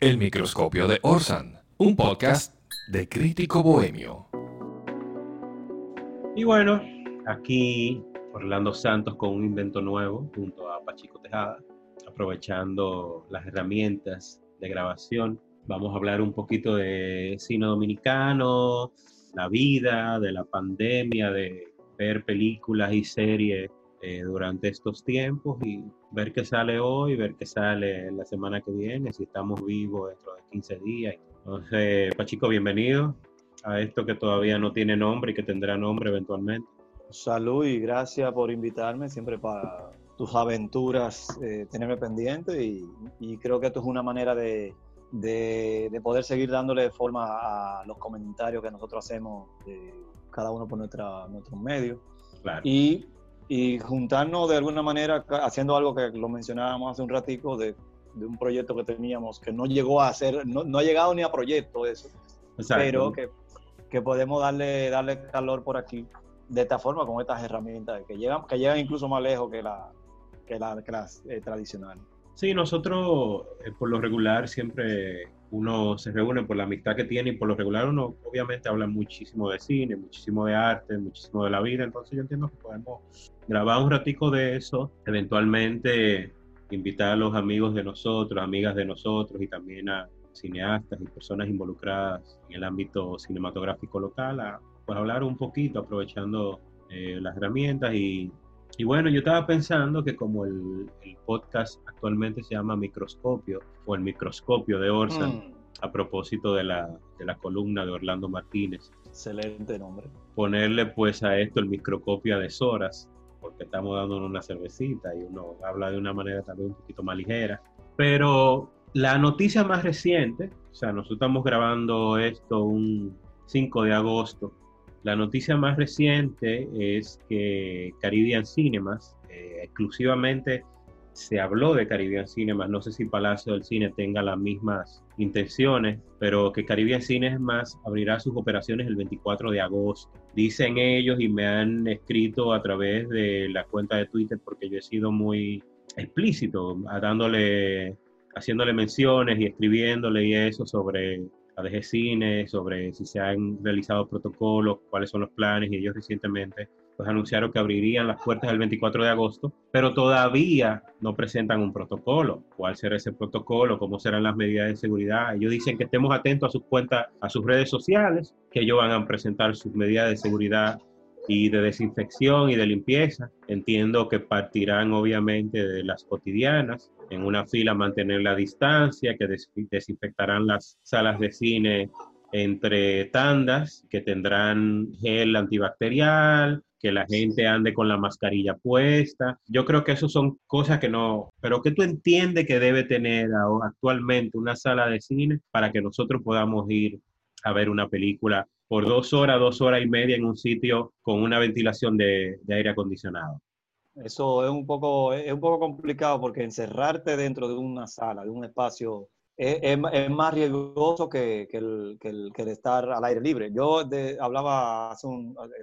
El microscopio de Orsan, un podcast de crítico bohemio. Y bueno, aquí Orlando Santos con un invento nuevo junto a Pachico Tejada, aprovechando las herramientas de grabación. Vamos a hablar un poquito de cine dominicano, la vida, de la pandemia, de ver películas y series eh, durante estos tiempos y ver qué sale hoy, ver qué sale la semana que viene, si estamos vivos dentro de 15 días. Entonces, Pachico, bienvenido a esto que todavía no tiene nombre y que tendrá nombre eventualmente. Salud y gracias por invitarme siempre para tus aventuras, eh, tenerme pendiente y, creo que esto es una manera de, de, poder seguir dándole forma a los comentarios que nosotros hacemos, eh, cada uno por nuestra, nuestros medios. Claro. Y y juntarnos de alguna manera haciendo algo que lo mencionábamos hace un ratico de, de un proyecto que teníamos que no llegó a ser, no, no ha llegado ni a proyecto eso, pero que, que, podemos darle, darle calor por aquí de esta forma con estas herramientas que llegan, que llegan incluso más lejos que, la, que, la, que las eh, tradicionales. Sí, nosotros eh, por lo regular siempre uno se reúne por la amistad que tiene y por lo regular uno obviamente habla muchísimo de cine, muchísimo de arte, muchísimo de la vida, entonces yo entiendo que podemos grabar un ratico de eso, eventualmente invitar a los amigos de nosotros, amigas de nosotros y también a cineastas y personas involucradas en el ámbito cinematográfico local a pues, hablar un poquito aprovechando eh, las herramientas y y bueno, yo estaba pensando que como el, podcast actualmente se llama Microscopio o el microscopio de Orson, mm. a propósito de la, de la columna de Orlando Martínez. Excelente nombre. Ponerle pues a esto el microscopio de Soras, porque estamos dando una cervecita y uno habla de una manera también un poquito más ligera. Pero la noticia más reciente, o sea, nosotros estamos grabando esto un 5 de agosto, la noticia más reciente es que Caribbean Cinemas, eh, exclusivamente se habló de Caribbean Cinemas, no sé si Palacio del Cine tenga las mismas intenciones, pero que Caribbean Cinemas abrirá sus operaciones el 24 de agosto. Dicen ellos y me han escrito a través de la cuenta de Twitter porque yo he sido muy explícito, dándole, haciéndole menciones y escribiéndole y eso sobre de Cine, sobre si se han realizado protocolos, cuáles son los planes, y ellos recientemente pues anunciaron que abrirían las puertas el 24 de agosto, pero todavía no presentan un protocolo. ¿Cuál será ese protocolo? ¿Cómo serán las medidas de seguridad? Ellos dicen que estemos atentos a sus cuentas, a sus redes sociales, que ellos van a presentar sus medidas de seguridad y de desinfección y de limpieza. Entiendo que partirán obviamente de las cotidianas, en una fila mantener la distancia, que desinfectarán las salas de cine entre tandas, que tendrán gel antibacterial, que la gente ande con la mascarilla puesta. Yo creo que eso son cosas que no, pero que tú entiendes que debe tener actualmente una sala de cine para que nosotros podamos ir a ver una película por dos horas, dos horas y media en un sitio con una ventilación de, aire acondicionado. Eso es un, poco, es un poco complicado porque encerrarte dentro de una sala, de un espacio, es, más riesgoso que, que, el, que, estar al aire libre. Yo hablaba hace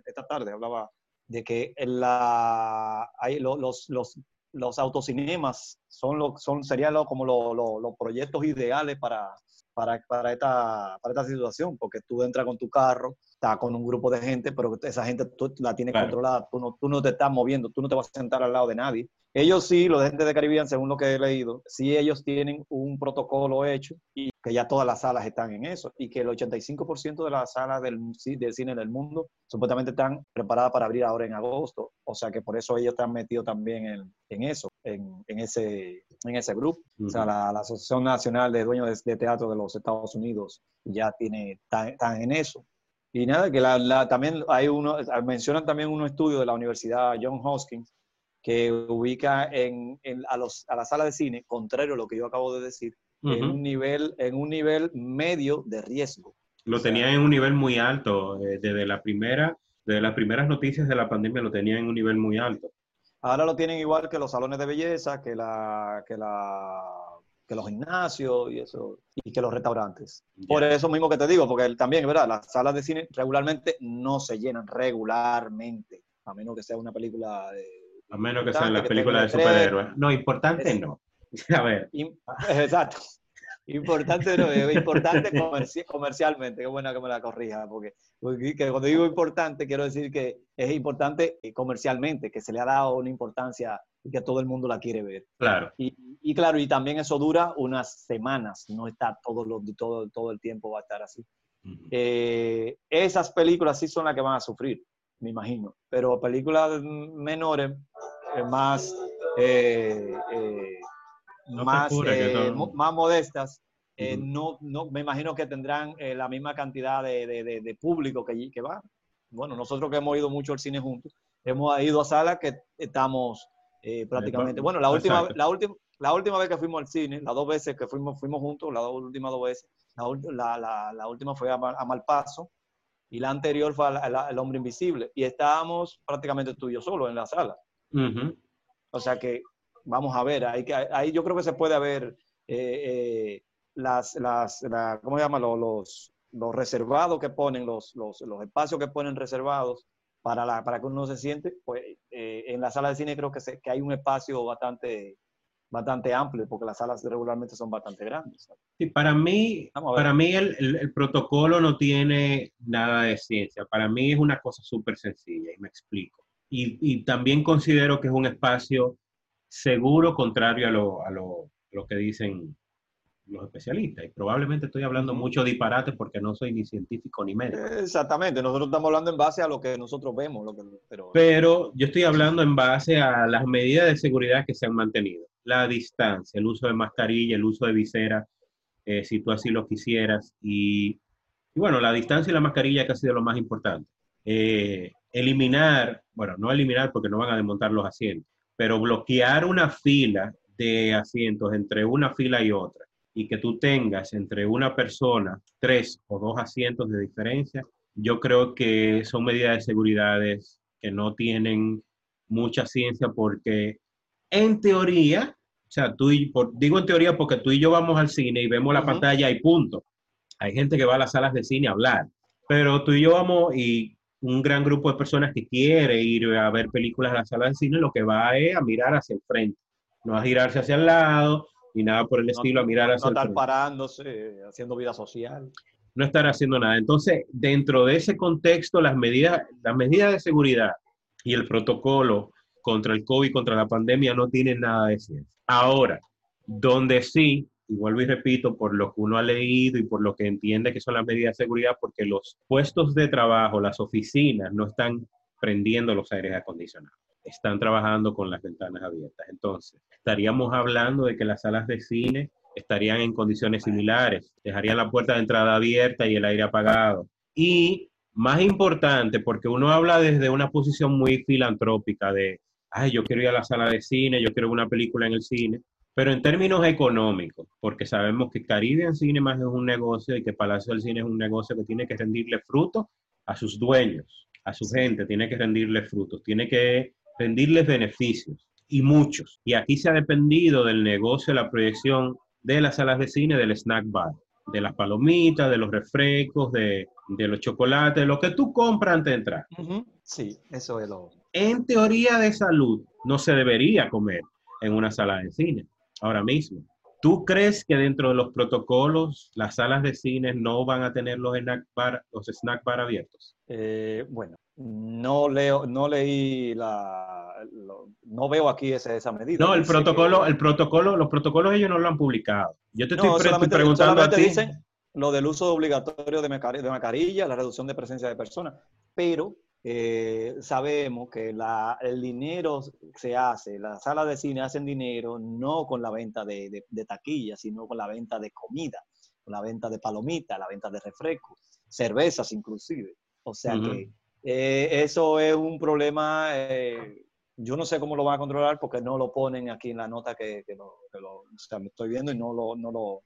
esta tarde, hablaba de que la, hay los, los, los autocinemas son, lo, son, serían como los proyectos ideales para, para, para, esta, para esta situación, porque tú entras con tu carro, estás con un grupo de gente, pero esa gente tú la tienes controlada, tú no, tú no te estás moviendo, tú no te vas a sentar al lado de nadie. Ellos sí, los de gente de Caribbean, según lo que he leído, sí ellos tienen un protocolo hecho y que ya todas las salas están en eso y que el 85% de las salas del, del cine del mundo supuestamente están preparadas para abrir ahora en agosto. O sea que por eso ellos están metidos también en, en eso, en, en, ese, en ese grupo. O sea, la, Asociación Nacional de Dueños de, Teatro de los Estados Unidos ya tiene, están, en eso. Y nada, que la, también hay uno, mencionan también un estudio de la Universidad John Hopkins que ubica en, a, los, a la sala de cine, contrario a lo que yo acabo de decir, en, un nivel, en un nivel medio de riesgo. Lo tenían en un nivel muy alto, eh, desde, la primera, desde las primeras noticias de la pandemia lo tenían en un nivel muy alto. Ahora lo tienen igual que los salones de belleza, que, la, que, la, que los gimnasios y eso, y que los restaurantes. Por eso mismo que te digo, porque también, ¿verdad? Las salas de cine regularmente no se llenan regularmente, a menos que sea una película de a menos que sean las películas de superhéroes. No, importante no. A ver. Exacto. Importante, no, es importante comercialmente, qué buena que me la corrija, porque, cuando digo importante quiero decir que es importante eh, comercialmente, que se le ha dado una importancia y que todo el mundo la quiere ver. Claro. Y, claro, y también eso dura unas semanas, no está todo, lo, todo, todo el tiempo va a estar así. Eh, esas películas sí son las que van a sufrir, me imagino, pero películas menores, eh, más más, eh, más modestas, eh, no, no, me imagino que tendrán eh, la misma cantidad de, de, de, público que, que, va. Bueno, nosotros que hemos ido mucho al cine juntos, hemos ido a salas que estamos prácticamente... Bueno, la última, la, última, la última vez que fuimos al cine, las dos veces que fuimos, fuimos juntos, las dos últimas dos veces, la, la, la última fue a, a, Malpaso y la anterior fue El Hombre Invisible. Y estábamos prácticamente tú y yo solo en la sala. O sea que vamos a ver, ahí, ahí yo creo que se puede ver eh, eh, las, las ¿cómo se llama? Los, los, reservados que ponen, los, los, los, espacios que ponen reservados para, la, para que uno se siente, pues eh, en la sala de cine creo que, se, que hay un espacio bastante, bastante amplio, porque las salas regularmente son bastante grandes. Sí, para mí, para mí el, el, el, protocolo no tiene nada de ciencia. Para mí es una cosa súper sencilla y me explico. Y, y, también considero que es un espacio seguro contrario a lo, a lo, lo que dicen los especialistas. Y probablemente estoy hablando mucho disparate porque no soy ni científico ni médico. Exactamente, nosotros estamos hablando en base a lo que nosotros vemos. Lo que, pero... pero yo estoy hablando en base a las medidas de seguridad que se han mantenido. La distancia, el uso de mascarilla, el uso de visera, eh, si tú así lo quisieras. Y, y, bueno, la distancia y la mascarilla que ha sido lo más importante. Eh, eliminar, bueno, no eliminar porque no van a desmontar los asientos, pero bloquear una fila de asientos entre una fila y otra y que tú tengas entre una persona tres o dos asientos de diferencia, yo creo que son medidas de seguridad que no tienen mucha ciencia porque en teoría, o sea, tú y, por, digo en teoría porque tú y yo vamos al cine y vemos la pantalla y punto. Hay gente que va a las salas de cine a hablar, pero tú y yo vamos y un gran grupo de personas que quiere ir a ver películas en la sala de cine, lo que va es a mirar hacia el frente, no a girarse hacia el lado, ni nada por el estilo, a mirar hacia no estar parándose, haciendo vida social. No estar haciendo nada. Entonces, dentro de ese contexto, las medidas, las medidas de seguridad y el protocolo contra el COVID, contra la pandemia, no tienen nada de ciencia. Ahora, donde sí y vuelvo y repito, por lo que uno ha leído y por lo que entiende que son las medidas de seguridad, porque los puestos de trabajo, las oficinas, no están prendiendo los aires acondicionados, están trabajando con las ventanas abiertas. Entonces, estaríamos hablando de que las salas de cine estarían en condiciones similares, dejarían la puerta de entrada abierta y el aire apagado. Y más importante, porque uno habla desde una posición muy filantrópica de, ay, yo quiero ir a la sala de cine, yo quiero una película en el cine, pero en términos económicos, porque sabemos que Caribbean Cinemas es un negocio y que Palacio del Cine es un negocio que tiene que rendirle frutos a sus dueños, a su gente, tiene que rendirle frutos, tiene que rendirles beneficios y muchos. Y aquí se ha dependido del negocio, la proyección de las salas de cine, del snack bar, de las palomitas, de los refrescos, de, de los chocolates, de lo que tú compras antes de entrar. Sí, eso es lo. En teoría de salud, no se debería comer en una sala de cine ahora mismo. ¿Tú crees que dentro de los protocolos las salas de cine no van a tener los snack bar, los snack bar abiertos? Eh, bueno, no leo, no leí la, no veo aquí esa, esa medida. No, el protocolo, el protocolo, los protocolos ellos no lo han publicado. Yo te estoy preguntando a ti. Dicen lo del uso obligatorio de, de mascarilla, la reducción de presencia de personas, pero eh, sabemos que la, el dinero se hace, las salas de cine hacen dinero no con la venta de, de, taquillas, sino con la venta de comida, con la venta de palomitas, la venta de refrescos, cervezas inclusive. O sea que eh, eso es un problema, eh, yo no sé cómo lo van a controlar porque no lo ponen aquí en la nota que, que, lo, que lo, o sea, me estoy viendo y no lo... No lo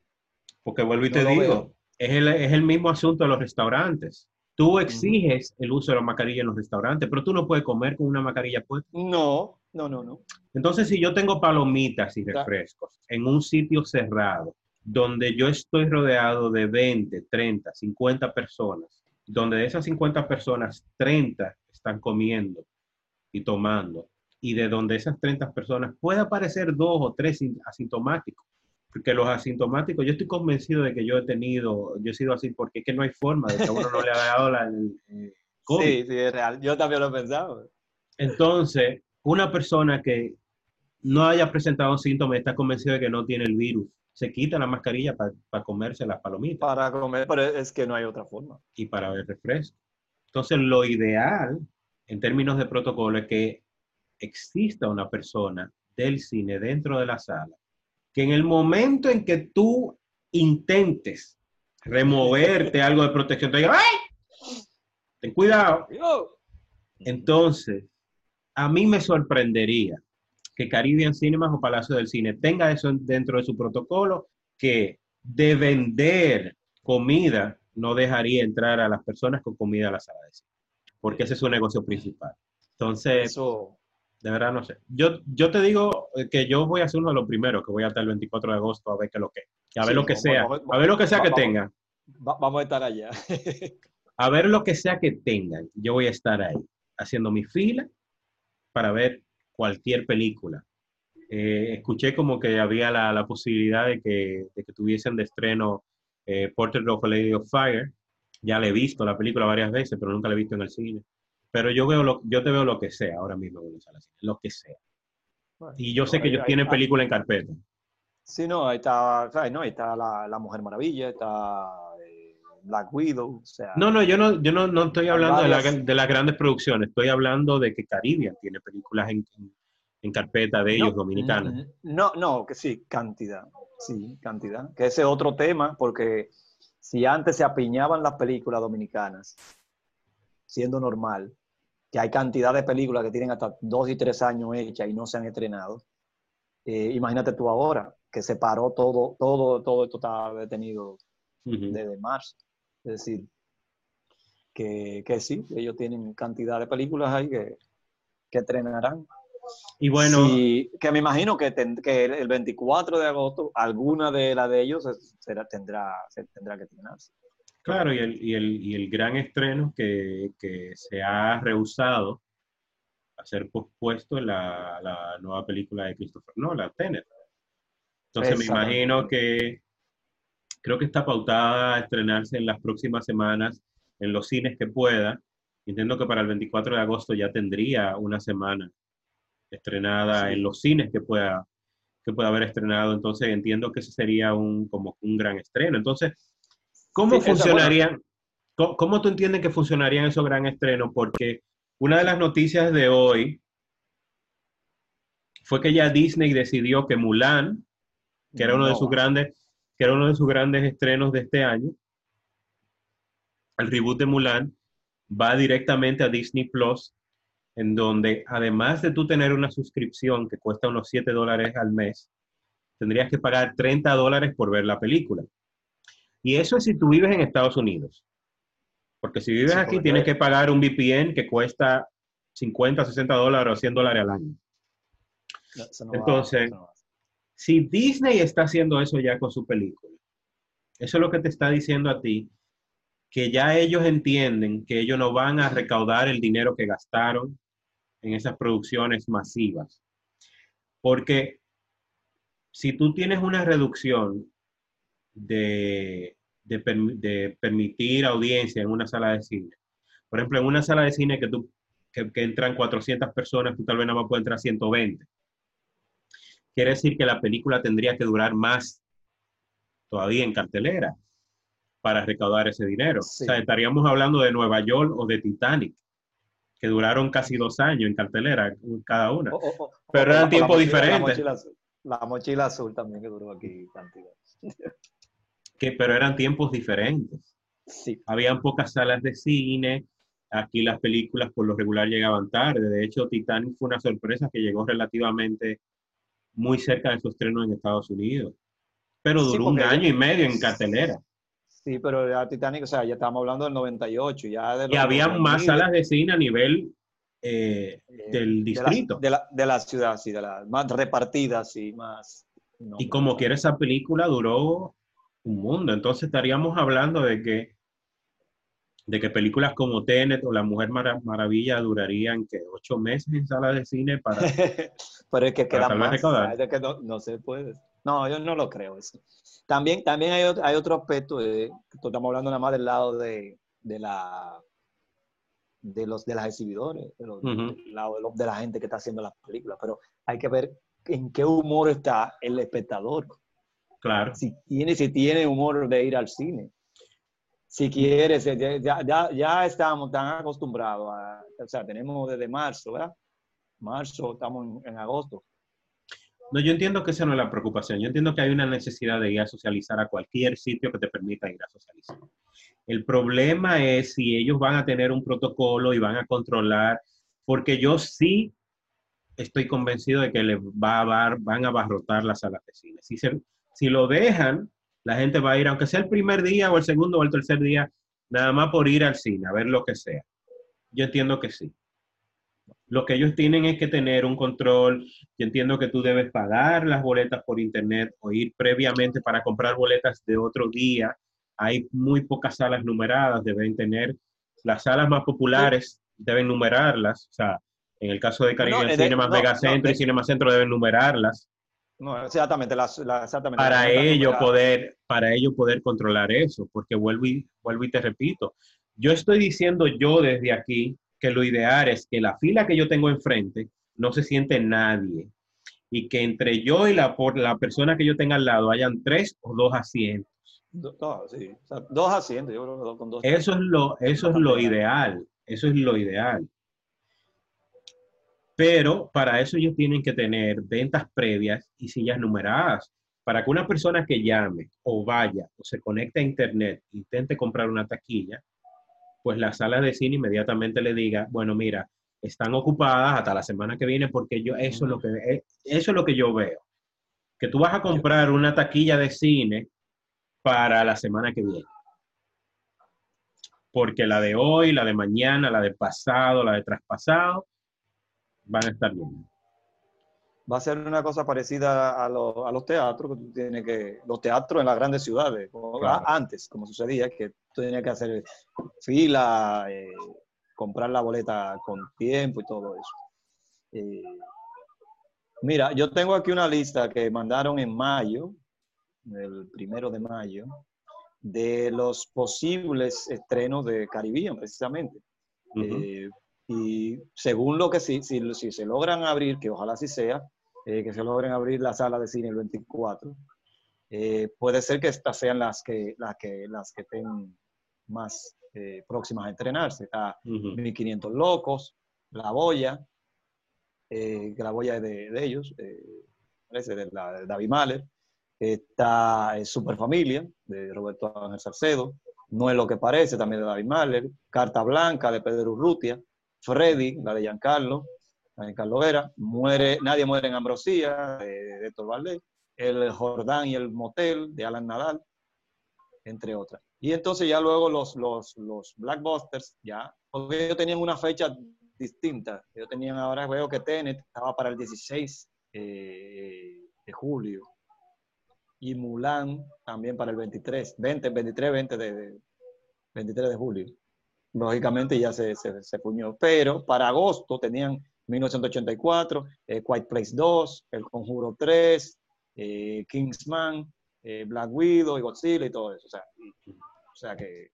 porque vuelvo y te digo, es el, es el mismo asunto de los restaurantes Tú exiges el uso de la mascarilla en los restaurantes, pero tú no puedes comer con una mascarilla puesta. No, no, no, no. Entonces, si yo tengo palomitas y refrescos en un sitio cerrado, donde yo estoy rodeado de 20, 30, 50 personas, donde de esas 50 personas, 30 están comiendo y tomando, y de donde esas 30 personas puede aparecer dos o tres asintomáticos, porque los asintomáticos, yo estoy convencido de que yo he tenido, yo he sido así porque es que no hay forma de que a uno no le haya dado la, el, COVID. Sí, sí, es real. Yo también lo he pensado. Entonces, una persona que no haya presentado síntomas y está convencido de que no tiene el virus, se quita la mascarilla para comerse las palomitas Para comer, pero es que no hay otra forma. y para ver refresco. Entonces, lo ideal en términos de protocolo es que exista una persona del cine dentro de la sala, que en el momento en que tú intentes removerte algo de protección, te diga, ¡ay! Ten cuidado. Entonces, a mí me sorprendería que Caribbean Cinemas o Palacio del Cine tenga eso dentro de su protocolo, que de vender comida no dejaría entrar a las personas con comida a la sala de cine, porque ese es su negocio principal. Entonces, Eso. De verdad no sé. Yo, yo te digo eh, que yo voy a ser uno de los primeros que voy hasta el 24 de agosto a ver qué lo que, a ver Sí, lo que sea, a ver lo que sea que vamos- tengan, va- vamos a estar allá. a ver lo que sea que tengan. Yo voy a estar ahí haciendo mi fila para ver cualquier película. Eh, escuché como que había la, la posibilidad de que, de que tuviesen de estreno eh, Portrait of a Lady of Fire. Ya le he visto la película varias veces, pero nunca la he visto en el cine. Pero yo veo lo, yo te veo lo que sea ahora mismo cine, lo que sea. Y yo sé que ellos Ahí- tienen ahí- película en carpeta. Sí, no, ahí está. No, ahí está la, la Mujer Maravilla, está eh, Black Widow, o sea, No, no, yo no, yo no, no estoy hablando de, la- de las grandes producciones, estoy hablando de que Caribbean tiene películas en, en- carpeta de ellos, No, dominicanas. No, no, que sí, cantidad. Sí, cantidad. Que ese es otro tema, porque si antes se apiñaban las películas dominicanas, siendo normal, que hay cantidad de películas que tienen hasta dos y tres años hechas y no se han estrenado, eh, imagínate tú ahora, que se paró todo, todo, todo esto está detenido desde marzo. Es decir, que, que sí, ellos tienen cantidad de películas ahí que, que estrenarán. Y bueno, Sí, que me imagino que, ten- que el- el 24 de agosto alguna de las de ellos será, tendrá, se tendrá que estrenarse. Claro, y el, y el, y el gran estreno que, que se ha rehusado a ser pospuesto es la, la nueva película de Christopher Nolan, Tenet. Entonces me imagino que creo que está pautada a estrenarse en las próximas semanas en los cines que pueda. Entiendo que para el 24 de agosto ya tendría una semana estrenada Sí. en los cines que pueda, que pueda haber estrenado. Entonces entiendo que ese sería un, como un gran estreno. Entonces, ¿cómo Sí, funcionarían? ¿Cómo, cómo tú entiendes que funcionarían esos gran estrenos? Porque una de las noticias de hoy fue que ya Disney decidió que Mulan, que era uno de sus grandes, que era uno de sus grandes estrenos de este año, el reboot de Mulan, va directamente a Disney Plus, en donde además de tú tener una suscripción que cuesta unos 7 dólares al mes, tendrías que pagar 30 dólares por ver la película. Y eso es si tú vives en Estados Unidos. Porque si vives Sí, aquí, tienes que pagar un VPN que cuesta 50, 60 dólares o 100 dólares al año. No, Entonces, no. Si Disney está haciendo eso ya con su película, eso es lo que te está diciendo a ti, que ya ellos entienden que ellos no van a recaudar el dinero que gastaron en esas producciones masivas. Porque si tú tienes una reducción de, de, de permitir audiencia en una sala de cine, por ejemplo, en una sala de cine que, tú, que, que entran 400 personas, tú tal vez nada más puede entrar 120 quiere decir que la película tendría que durar más todavía en cartelera para recaudar ese dinero. Sí. O sea, estaríamos hablando de Nueva York o de Titanic, que duraron casi dos años en cartelera cada una. Pero eran tiempos diferentes. La mochila, azul, la mochila azul también que duró aquí cantidad. Que, pero eran tiempos diferentes. Sí, Habían pocas salas de cine. Aquí las películas por lo regular llegaban tarde. De hecho, Titanic fue una sorpresa que llegó relativamente muy cerca de su estreno en Estados Unidos. Pero Sí, duró un año y medio en cartelera. sí, pero ya Titanic, o sea, ya estábamos hablando del 98, ya de Y había 2000, más salas de cine a nivel eh, eh, del de la- distrito. De la, de la ciudad, sí, de la, más repartidas, sí, más. no, y como quiera esa película duró un mundo. Entonces estaríamos hablando de que, de que películas como Tenet o La Mujer Mara- Maravilla durarían que ocho meses en salas de cine para... pero es que queda más, es que no, no se puede. No, yo no lo creo eso. También, también hay, otro, hay otro aspecto, de, estamos hablando nada más del lado de, de la de los de las exhibidores, de los, del lado de, de, la gente que está haciendo las películas, pero hay que ver en qué humor está el espectador. Claro. Si tiene, si tiene humor de ir al cine. Si quiere, ya, ya, ya estamos tan acostumbrados a, o sea, tenemos desde marzo, ¿verdad? Marzo, estamos en, en agosto. No, yo entiendo que esa no es la preocupación. Yo entiendo que hay una necesidad de ir a socializar a cualquier sitio que te permita ir a socializar. El problema es si ellos van a tener un protocolo y van a controlar, porque yo sí estoy convencido de que le va a van a abarrotar las salas de cine. Si, si lo dejan, la gente va a ir, aunque sea el primer día o el segundo o el tercer día, nada más por ir al cine, a ver lo que sea. Yo entiendo que sí. Lo que ellos tienen es que tener un control. Yo entiendo que tú debes pagar las boletas por internet o ir previamente para comprar boletas de otro día. Hay muy pocas salas numeradas, deben tener las salas más populares, deben numerarlas. O sea, en el caso de Caribbean no, Cinema no, Mega Centro y Cinema Centro deben numerarlas. No, exactamente, la, la, exactamente para ello poder, para ello poder controlar eso, porque vuelvo y vuelvo y te repito, yo estoy diciendo yo desde aquí que lo ideal es que la fila que yo tengo enfrente no se siente nadie y que entre yo y la, por la persona que yo tenga al lado hayan tres o dos asientos. Do, sí. o sea, dos asientos, yo creo que con dos. Eso es lo, eso es lo ideal, eso es lo ideal. Pero para eso ellos tienen que tener ventas previas y sillas numeradas. Para que una persona que llame o vaya o se conecte a internet, intente comprar una taquilla, pues la sala de cine inmediatamente le diga, bueno, mira, están ocupadas hasta la semana que viene porque yo eso es lo que eh, eso es lo que yo veo. Que tú vas a comprar una taquilla de cine para la semana que viene. Porque la de hoy, la de mañana, la de pasado, la de traspasado van a estar bien va a ser una cosa parecida a, lo, a los teatros, que tú tienes que, los teatros en las grandes ciudades, como claro. antes, como sucedía, que tú tenías que hacer fila, eh, comprar la boleta con tiempo y todo eso. Eh, mira, yo tengo aquí una lista que mandaron en mayo, el primero de mayo, de los posibles estrenos de Caribbean, precisamente. Uh -huh. eh, y según lo que sí, si, si, se logran abrir, que ojalá sí sea, eh, que se logren abrir la sala de cine el 24. Eh, puede ser que estas sean las que, las que, las que estén más eh, próximas a entrenarse. Está uh -huh. 1500 Locos, La Boya, que la Boya es de, de ellos, parece de, la, de David Mahler. Está Super Familia, de Roberto Ángel Salcedo. No es lo que parece, también de David Mahler. Carta Blanca, de Pedro Urrutia. Freddy, la de Giancarlo. en Carlos Vera, muere, Nadie muere en Ambrosía, de, de Héctor Valdés, el Jordán y el Motel, de Alan Nadal, entre otras. Y entonces ya luego los, los, los Blackbusters, ya, porque ellos tenían una fecha distinta. Ellos tenían, ahora veo que Tenet estaba para el 16 eh, de julio. Y Mulan también para el 23, 20, 23, 20 de, de 23 de julio. Lógicamente ya se, se, se puñó. Pero para agosto tenían 1984, eh, Quiet Place 2, El Conjuro 3, eh, Kingsman, eh, Black Widow y Godzilla y todo eso. O sea, o sea, que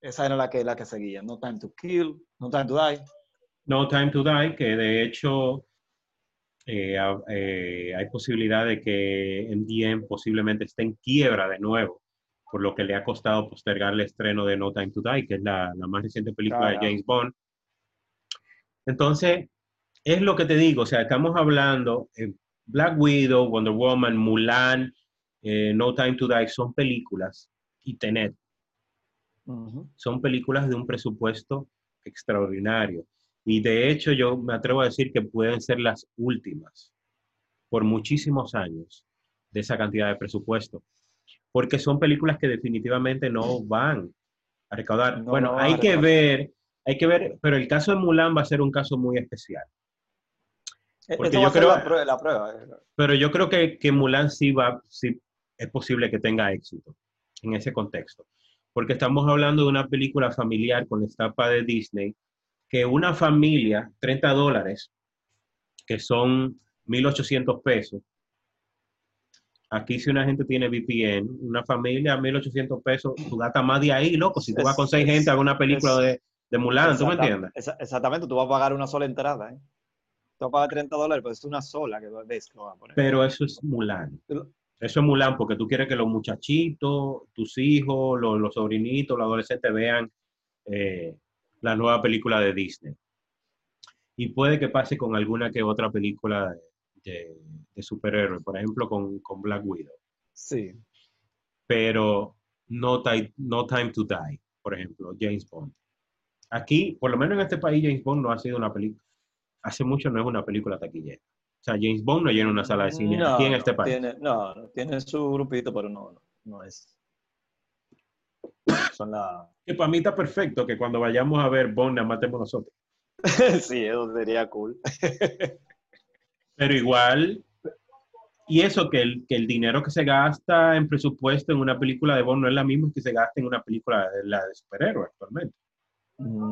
esa era la que, la que seguía. No Time to Kill, No Time to Die. No Time to Die, que de hecho eh, eh, hay posibilidad de que MGM posiblemente esté en quiebra de nuevo, por lo que le ha costado postergar el estreno de No Time to Die, que es la, la más reciente película claro. de James Bond. Entonces, es lo que te digo, o sea, estamos hablando, eh, Black Widow, Wonder Woman, Mulan, eh, No Time to Die, son películas, y Tenet, uh -huh. son películas de un presupuesto extraordinario. Y de hecho yo me atrevo a decir que pueden ser las últimas por muchísimos años de esa cantidad de presupuesto. Porque son películas que definitivamente no van a recaudar. No, bueno, no hay que ver, hay que ver, pero el caso de Mulan va a ser un caso muy especial. Porque yo creo, la prueba, la prueba. Pero yo creo que, que Mulan sí va, sí es posible que tenga éxito en ese contexto. Porque estamos hablando de una película familiar con la estampa de Disney, que una familia, 30 dólares, que son 1.800 pesos, Aquí si una gente tiene VPN, una familia, 1.800 pesos, tú gastas más de ahí, loco. Si tú vas con seis gente a una película de, de Mulan, ¿tú me entiendes? Exactamente, tú vas a pagar una sola entrada, ¿eh? Tú vas a pagar 30 dólares, pero es una sola que ves que a poner. Pero eso es Mulan. Eso es Mulan porque tú quieres que los muchachitos, tus hijos, los, los sobrinitos, los adolescentes vean eh, la nueva película de Disney. Y puede que pase con alguna que otra película de, de, superhéroes, por ejemplo con, con, Black Widow. Sí. Pero no, no Time to Die, por ejemplo, James Bond. Aquí, por lo menos en este país, James Bond no ha sido una película, hace mucho no es una película taquillera. O sea, James Bond no llena una sala de cine aquí en este país. Tiene, no, tiene su grupito, pero no, no, es. Son la... Que para mí está perfecto que cuando vayamos a ver Bond, la matemos nosotros. sí, eso sería cool. pero igual, y eso que el, que el dinero que se gasta en presupuesto en una película de Bond no es la misma que se gasta en una película de, la de superhéroes actualmente. Mm.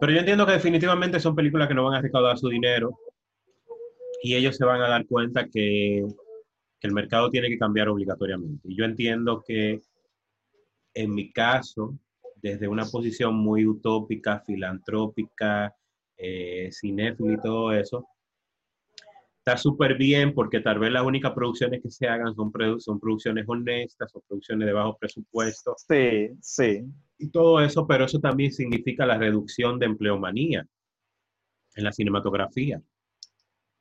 Pero yo entiendo que definitivamente son películas que no van a recaudar su dinero y ellos se van a dar cuenta que, el mercado tiene que cambiar obligatoriamente. Y yo entiendo que en mi caso, desde una posición muy utópica, filantrópica, eh, cinéfilo y todo eso, está súper bien porque tal vez las únicas producciones que se hagan son, son producciones honestas o producciones de bajo presupuesto. Sí, sí. Y todo eso, pero eso también significa la reducción de empleomanía en la cinematografía.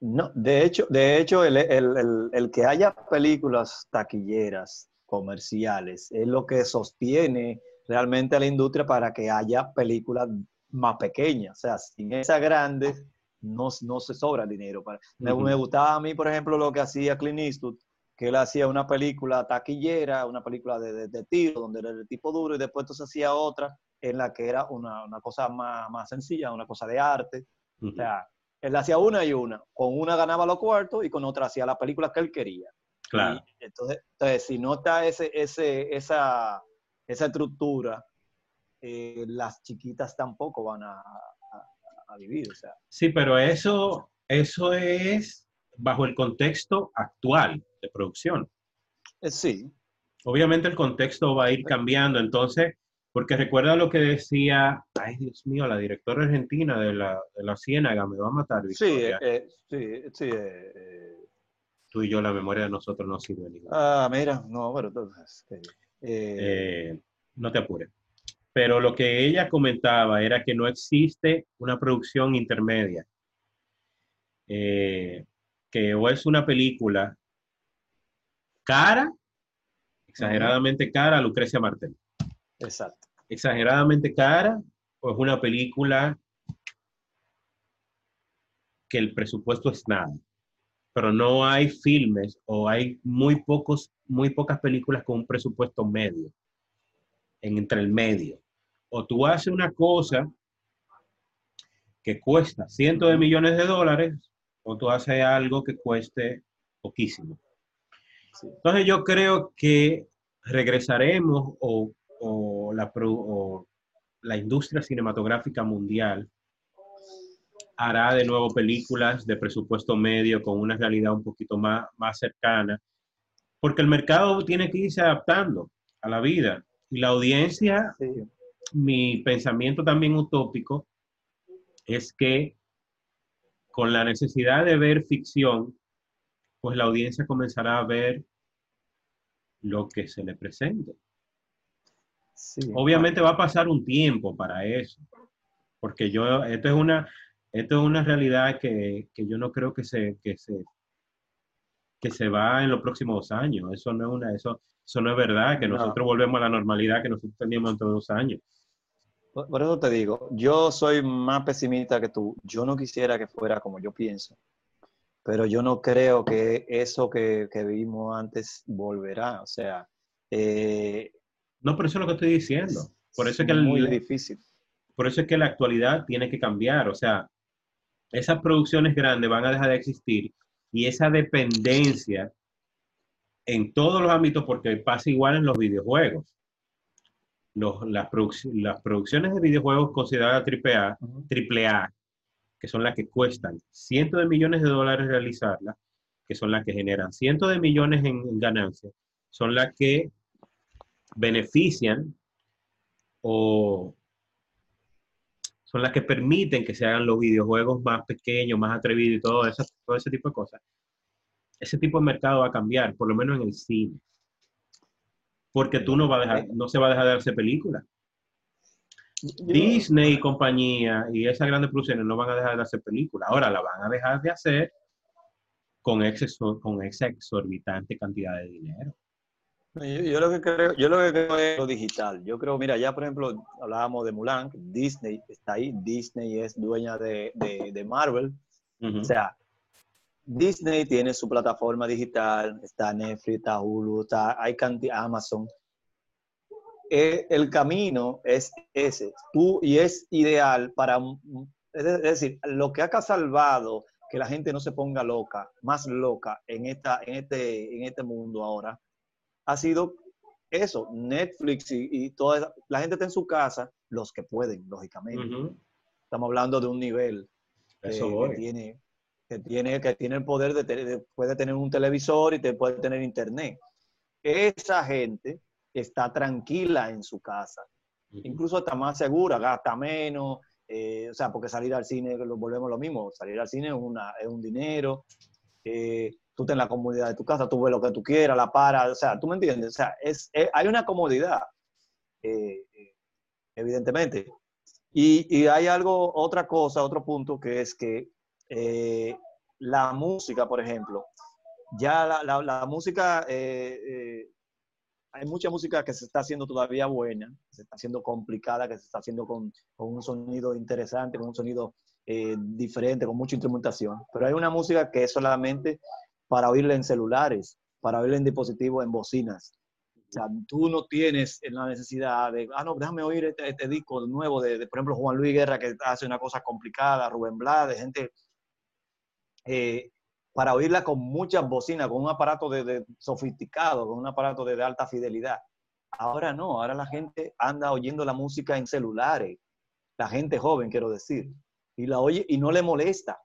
No, de hecho, de hecho el, el, el, que haya películas taquilleras comerciales es lo que sostiene realmente a la industria para que haya películas más pequeñas. O sea, sin esas grandes no, no se sobra dinero. Para, me, gustaba a mí, por ejemplo, lo que hacía Clint Eastwood, que él hacía una película taquillera, una película de, de, tiro, donde era el tipo duro, y después entonces hacía otra en la que era una, una cosa más, más, sencilla, una cosa de arte. O sea, él hacía una y una. Con una ganaba los cuartos y con otra hacía la película que él quería. Claro. entonces, entonces, si no está ese, ese, esa, esa estructura, eh, las chiquitas tampoco van a, a, vivir. O sea. Sí, pero eso, eso es bajo el contexto actual de producción. Eh, sí. Obviamente el contexto va a ir cambiando, entonces porque recuerda lo que decía, ay Dios mío, la directora argentina de la, de la Ciénaga me va a matar. Sí, eh, sí, sí. Eh, eh. Tú y yo, la memoria de nosotros no sirve ni nada. Ah, mira, no, bueno, entonces. no te apures. Pero lo que ella comentaba era que no existe una producción intermedia. que o es una película cara, exageradamente cara, Lucrecia Martel. Exacto. Exageradamente cara o es una película que el presupuesto es nada. Pero no hay filmes o hay muy, pocos, muy pocas películas con un presupuesto medio, entre el medio. O tú haces una cosa que cuesta cientos de millones de dólares, o tú haces algo que cueste poquísimo. Entonces yo creo que regresaremos o o la, la industria cinematográfica mundial hará de nuevo películas de presupuesto medio con una realidad un poquito más, más cercana, porque el mercado tiene que irse adaptando a la vida. Y la audiencia, mi pensamiento también utópico es que con la necesidad de ver ficción, pues la audiencia comenzará a ver lo que se le presente. Obviamente va a pasar un tiempo para eso, porque yo, esto es una, esto es una realidad que, yo no creo que se, que se, que se va en los próximos años. Eso no es una, eso, eso no es verdad, que nosotros volvemos a la normalidad que nosotros teníamos entre dos años. Por, eso te digo, yo soy más pesimista que tú. Yo no quisiera que fuera como yo pienso, pero yo no creo que eso que, que vimos antes volverá. O sea, eh, no, por eso es lo que estoy diciendo. Por eso es que muy difícil. Por eso es que la actualidad tiene que cambiar. O sea, esas producciones grandes van a dejar de existir y esa dependencia en todos los ámbitos, porque pasa igual en los videojuegos. las, las, producciones de videojuegos consideradas AAA, que son las que cuestan cientos de millones de dólares realizarlas, que son las que generan cientos de millones en ganancias, son las que benefician o son las que permiten que se hagan los videojuegos más pequeños, más atrevidos y todo, eso, todo ese tipo de cosas. Ese tipo de mercado va a cambiar, por lo menos en el cine. Porque tú no, va a dejar, no se va a dejar de hacer películas. Disney y compañía y esas grandes producciones no van a dejar de hacer películas. Ahora la van a dejar de hacer con, exceso, con esa exorbitante cantidad de dinero. Yo, lo que creo, yo lo que creo es lo digital. Yo creo, mira, ya por ejemplo hablábamos de Mulan, Disney está ahí, Disney es dueña de, de, Marvel. O sea, Disney tiene su plataforma digital, está Netflix, está Hulu, está hay Amazon. Eh, el camino es ese, tú, y es ideal para, es decir, lo que ha salvado que la gente no se ponga loca, más loca en, esta, en, este, en este mundo ahora, ha sido eso, Netflix y, toda la gente está en su casa, los que pueden, lógicamente. Estamos hablando de un nivel que, tiene, que, tiene, que tiene el poder de, puede tener un televisor y te puede tener internet. Esa gente está tranquila en su casa, incluso está más segura, gasta menos, eh, o sea, porque salir al cine, lo volvemos a lo mismo, salir al cine es, una, es un dinero, eh, tú estás en la comodidad de tu casa, tú ves lo que tú quieras, la para, o sea, tú me entiendes, o sea, es, hay una comodidad, eh, evidentemente. Y, y, hay algo, otra cosa, otro punto, que es que eh, la música, por ejemplo, ya la, la, la música, hay mucha música que se está haciendo todavía buena, se está haciendo complicada, que se está haciendo con, un sonido interesante, con un sonido diferente, con mucha instrumentación, pero hay una música que es solamente para oírle en celulares, para oírle en dispositivos, en bocinas. Tú no tienes la necesidad de, ah, no, déjame oír este, este disco nuevo de, por ejemplo, Juan Luis Guerra, que hace una cosa complicada, Rubén Blades, gente, eh, para oírla con muchas bocinas, con un aparato de, sofisticado, con un aparato de, alta fidelidad. Ahora no, ahora la gente anda oyendo la música en celulares, la gente joven, quiero decir, y la oye y no le molesta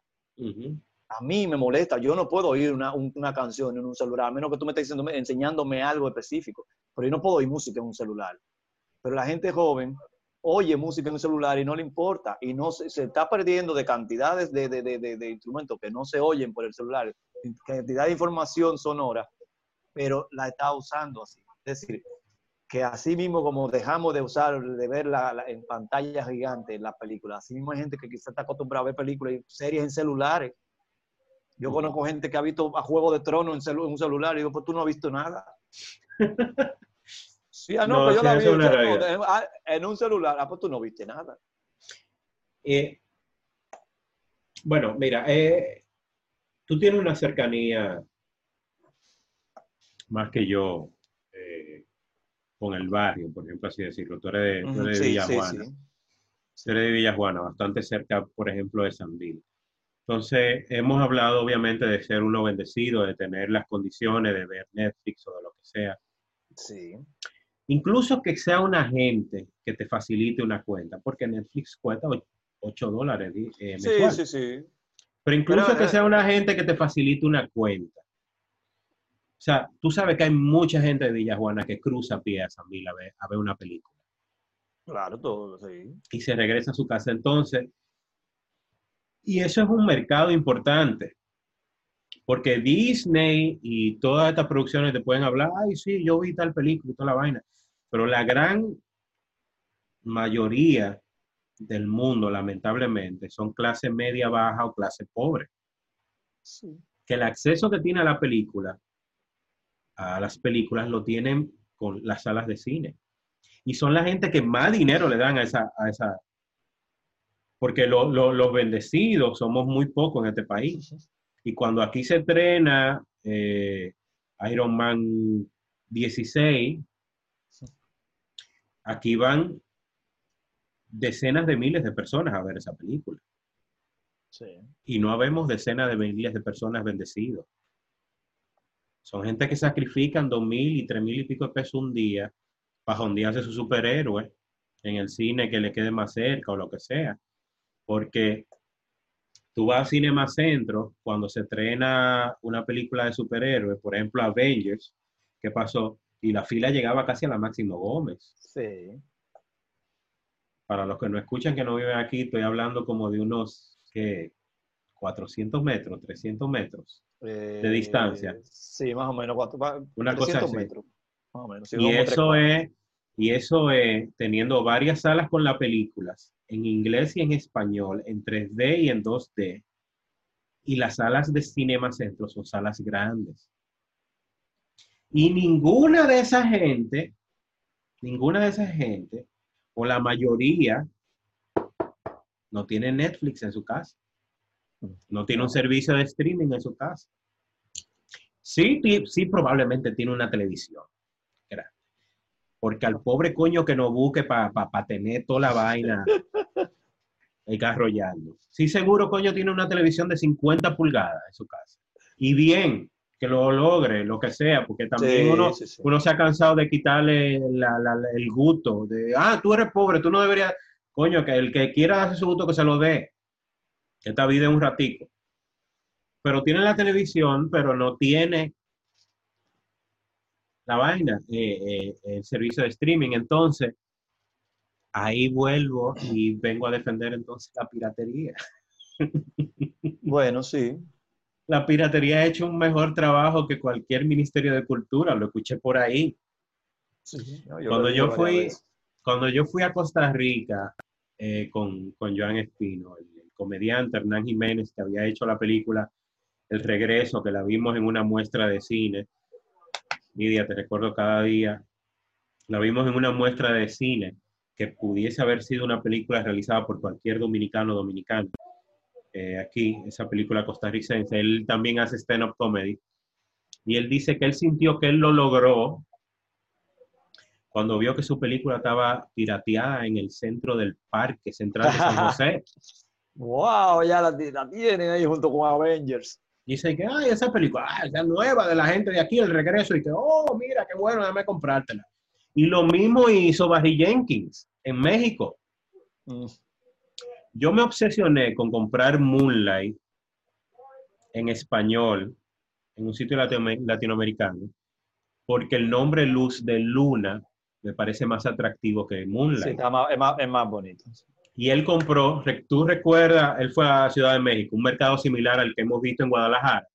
a mí me molesta. Yo no puedo oír una, canción en un celular, a menos que tú me estés diciendo, enseñándome algo específico. Pero yo no puedo oír música en un celular. Pero la gente joven oye música en un celular y no le importa. Y no se, está perdiendo de cantidades de, de, instrumentos que no se oyen por el celular, cantidad de información sonora, pero la está usando así. Es decir, que así mismo como dejamos de usar, de ver en pantalla gigante la película, así mismo hay gente que quizás está acostumbrada a ver películas y series en celulares yo conozco gente que ha visto a Juego de Tronos en, un celular y digo, pues tú no has visto nada. sí, ah, no, pues yo la vi en, ah, en, un celular, ah, pues tú no viste nada. Eh, bueno, mira, eh, tú tienes una cercanía más que yo eh, con el barrio, por ejemplo, así decirlo. Tú eres de, de Villajuana. Tú eres de Villajuana, bastante cerca, por ejemplo, de San Bill. Entonces, hemos hablado obviamente de ser uno bendecido, de tener las condiciones de ver Netflix o de lo que sea. Sí. Incluso que sea un agente que te facilite una cuenta, porque Netflix cuesta 8 dólares eh, Sí, sí, sí. Pero incluso que eh, sea un agente que te facilite una cuenta. O sea, tú sabes que hay mucha gente de Villajuana que cruza a pie a San Mil a ver, a ver una película. Claro, todo, sí. Y se regresa a su casa. Entonces, y eso es un mercado importante, porque Disney y todas estas producciones te pueden hablar, ay, sí, yo vi tal película y toda la vaina, pero la gran mayoría del mundo, lamentablemente, son clase media baja o clase pobre. Que el acceso que tiene a la película, a las películas, lo tienen con las salas de cine. Y son la gente que más dinero le dan a esa, a esa, porque los bendecidos somos muy pocos en este país. Y cuando aquí se estrena eh, Iron Man 16, aquí van decenas de miles de personas a ver esa película. Y no habemos decenas de miles de personas bendecidos. Son gente que sacrifican dos mil y tres mil y pico de pesos un día para jondearse su superhéroe en el cine que le quede más cerca o lo que sea porque Tú vas a Cinema Centro cuando se estrena una película de superhéroes, por ejemplo Avengers, ¿qué pasó? Y la fila llegaba casi a la Máximo Gómez. Sí. Para los que no escuchan, que no viven aquí, estoy hablando como de unos, ¿qué? 400 metros, 300 metros de distancia. Eh, Sí, más o menos. cuatro- Una cosa 300 así. metros. Más o menos. sí, Y eso es, y eso es teniendo varias salas con las películas, en inglés y en español, en 3D y en 2D. Y las salas de Cinema Centro son salas grandes. Y ninguna de esa gente, ninguna de esa gente, o la mayoría, no tiene Netflix en su casa. No tiene un servicio de streaming en su casa. Sí, sí, probablemente tiene una televisión. Porque al pobre coño que no busque para tener toda la vaina, hay que arrollarlo. Sí, seguro, coño, tiene una televisión de 50 pulgadas en su casa. Y bien, que lo logre, lo que sea, porque también Sí, uno, sí, sí. uno se ha cansado de quitarle la- la- la- el gusto de, ah, tú eres pobre, tú no deberías, coño, que el que quiera darse su gusto que se lo dé. Esta vida es un ratico. Pero tiene la televisión, pero no tiene la vaina, eh, eh, el servicio de streaming. Entonces, ahí vuelvo y vengo a defender entonces la piratería. Bueno, sí. La piratería ha hecho un mejor trabajo que cualquier ministerio de cultura, lo escuché por ahí. sí. No, Cuando yo fui, cuando yo fui a Costa Rica eh, con, con Joan Espino, el, el comediante Hernán Jiménez, que había hecho la película El Regreso, que la vimos en una muestra de cine. Lidia, te recuerdo cada día. La vimos en una muestra de cine que pudiese haber sido una película realizada por cualquier dominicano o dominicano. Eh, aquí, esa película costarricense. Él también hace stand-up comedy. Y él dice que él sintió que él lo logró cuando vio que su película estaba pirateada en el centro del Parque Central de San José. Wow, ya la, la tienen ahí junto con Avengers. Dice que, ay, esa película, ah, esa nueva de la gente de aquí, el regreso, y que, oh, mira, qué bueno, déjame comprártela. Y lo mismo hizo Barry Jenkins en México. Mm. Yo me obsesioné con comprar Moonlight en español en un sitio latino- latinoamericano porque el nombre Luz de Luna me parece más atractivo que Sí, Moonlight. está más, es, más, es más bonito. Y él compró, tú recuerdas, él fue a Ciudad de México, un mercado similar al que hemos visto en Guadalajara.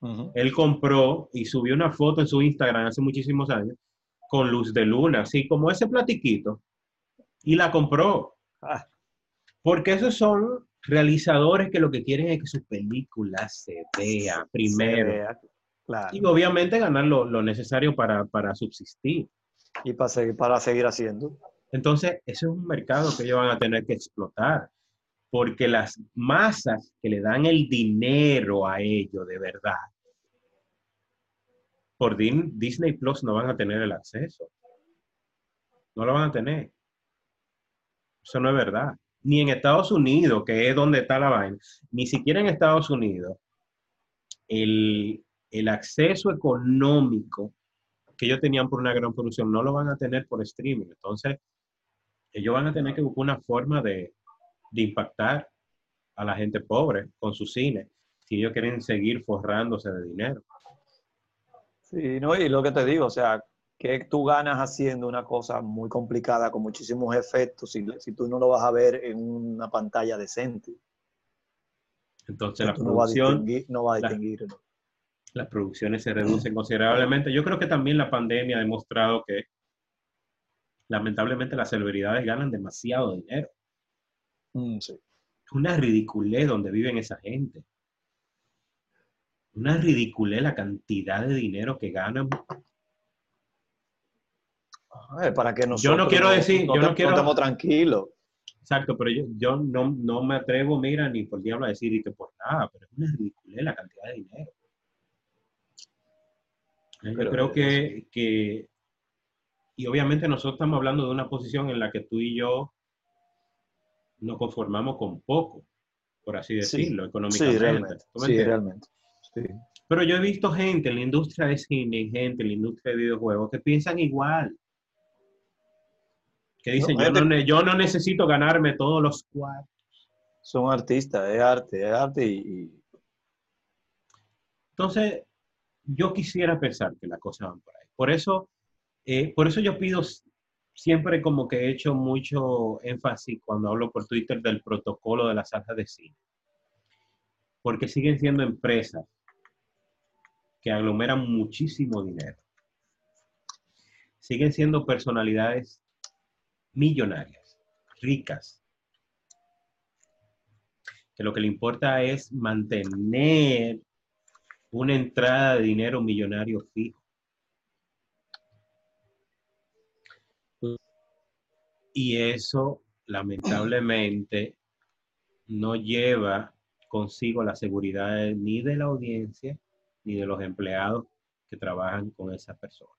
Ujú. Él compró y subió una foto en su Instagram hace muchísimos años con luz de luna, así como ese platiquito, y la compró. Ah, Porque esos son realizadores que lo que quieren es que su película se vea primero. se vea, Claro. Y obviamente ganar lo, lo necesario para, para subsistir. Y para seguir, para seguir haciendo. Entonces, ese es un mercado que ellos van a tener que explotar, porque las masas que le dan el dinero a ellos de verdad, por Disney Plus no van a tener el acceso. No lo van a tener. Eso no es verdad. Ni en Estados Unidos, que es donde está la vaina, ni siquiera en Estados Unidos, el, el acceso económico que ellos tenían por una gran producción no lo van a tener por streaming. Entonces, ellos van a tener que buscar una forma de, de impactar a la gente pobre con su cine, si ellos quieren seguir forrándose de dinero. Sí, no, y lo que te digo, o sea, que tú ganas haciendo una cosa muy complicada con muchísimos efectos si, si tú no lo vas a ver en una pantalla decente. Entonces, la no a producción, distinguir, no vas a distinguirlo. las producciones se reducen considerablemente. Yo creo que también la pandemia ha demostrado que lamentablemente las celebridades ganan demasiado dinero. Mm, sí. Es una ridiculez donde viven esa gente. Una ridiculez la cantidad de dinero que ganan. Eh, para que nosotros no quiero decir- yo no te- quiero- estemos tranquilos. Exacto, pero yo, yo no, no me atrevo, mira, ni por diablo a decir y que por nada, pero es una ridiculez la cantidad de dinero. Yo Pero creo que, y obviamente nosotros estamos hablando de una posición en la que tú y yo nos conformamos con poco, por así Sí, decirlo, Sí, económicamente. realmente. ¿Tú me Sí, realmente. Sí. Pero yo he visto gente en la industria de cine, gente en la industria de videojuegos que piensan igual. Que dicen, No, yo, no, gente- ne- yo no necesito ganarme todos los cuartos. Son artistas, es arte, es arte y... Entonces, yo quisiera pensar que las cosas van por ahí. Por eso, eh, por eso yo pido siempre como que he hecho mucho énfasis cuando hablo por Twitter del protocolo de las salas de cine. Porque siguen siendo empresas que aglomeran muchísimo dinero. Siguen siendo personalidades millonarias, ricas, que lo que le importa es mantener una entrada de dinero millonario fijo. Y eso, lamentablemente, no lleva consigo la seguridad ni de la audiencia ni de los empleados que trabajan con esa persona.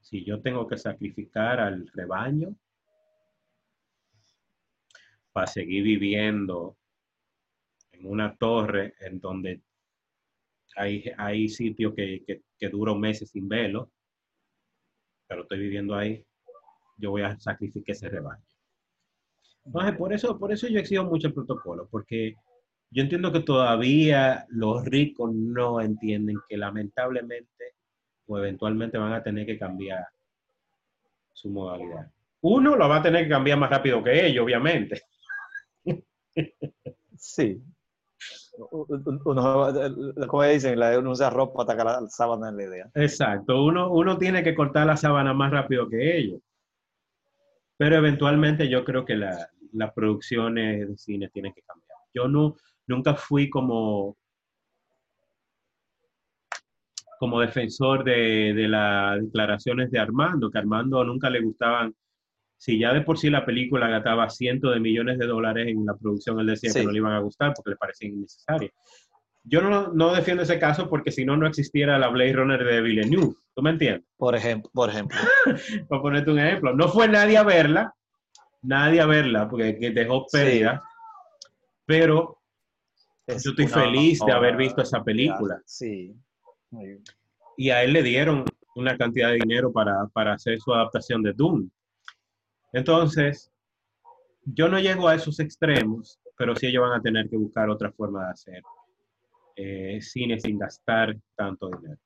Si yo tengo que sacrificar al rebaño para seguir viviendo en una torre en donde hay, hay sitios que, que, que meses sin velo, pero estoy viviendo ahí, yo voy a sacrificar ese rebaño. Entonces, por eso, por eso yo exijo mucho el protocolo, porque yo entiendo que todavía los ricos no entienden que lamentablemente o eventualmente van a tener que cambiar su modalidad. Uno lo va a tener que cambiar más rápido que ellos, obviamente. Sí. Uno, como dicen, uno usa ropa hasta que la sábana en la idea. Exacto. Uno, uno tiene que cortar la sábana más rápido que ellos. Pero eventualmente yo creo que las la producciones de cine tienen que cambiar. Yo no, nunca fui como, como defensor de, de las declaraciones de Armando, que a Armando nunca le gustaban si ya de por sí la película gastaba cientos de millones de dólares en la producción, él decía que no le iban a gustar porque le parecía innecesaria. Yo no, no, defiendo ese caso porque si no, no existiera la Blade Runner de Villeneuve. ¿Tú me entiendes? Por ejemplo. Por ejemplo. Para ponerte un ejemplo. No fue nadie a verla, nadie a verla porque dejó pérdida, pero es yo estoy feliz de haber visto esa película. Sí. Y a él le dieron una cantidad de dinero para, para hacer su adaptación de Doom. Entonces, yo no llego a esos extremos, pero sí ellos van a tener que buscar otra forma de hacer eh, cine sin gastar tanto dinero.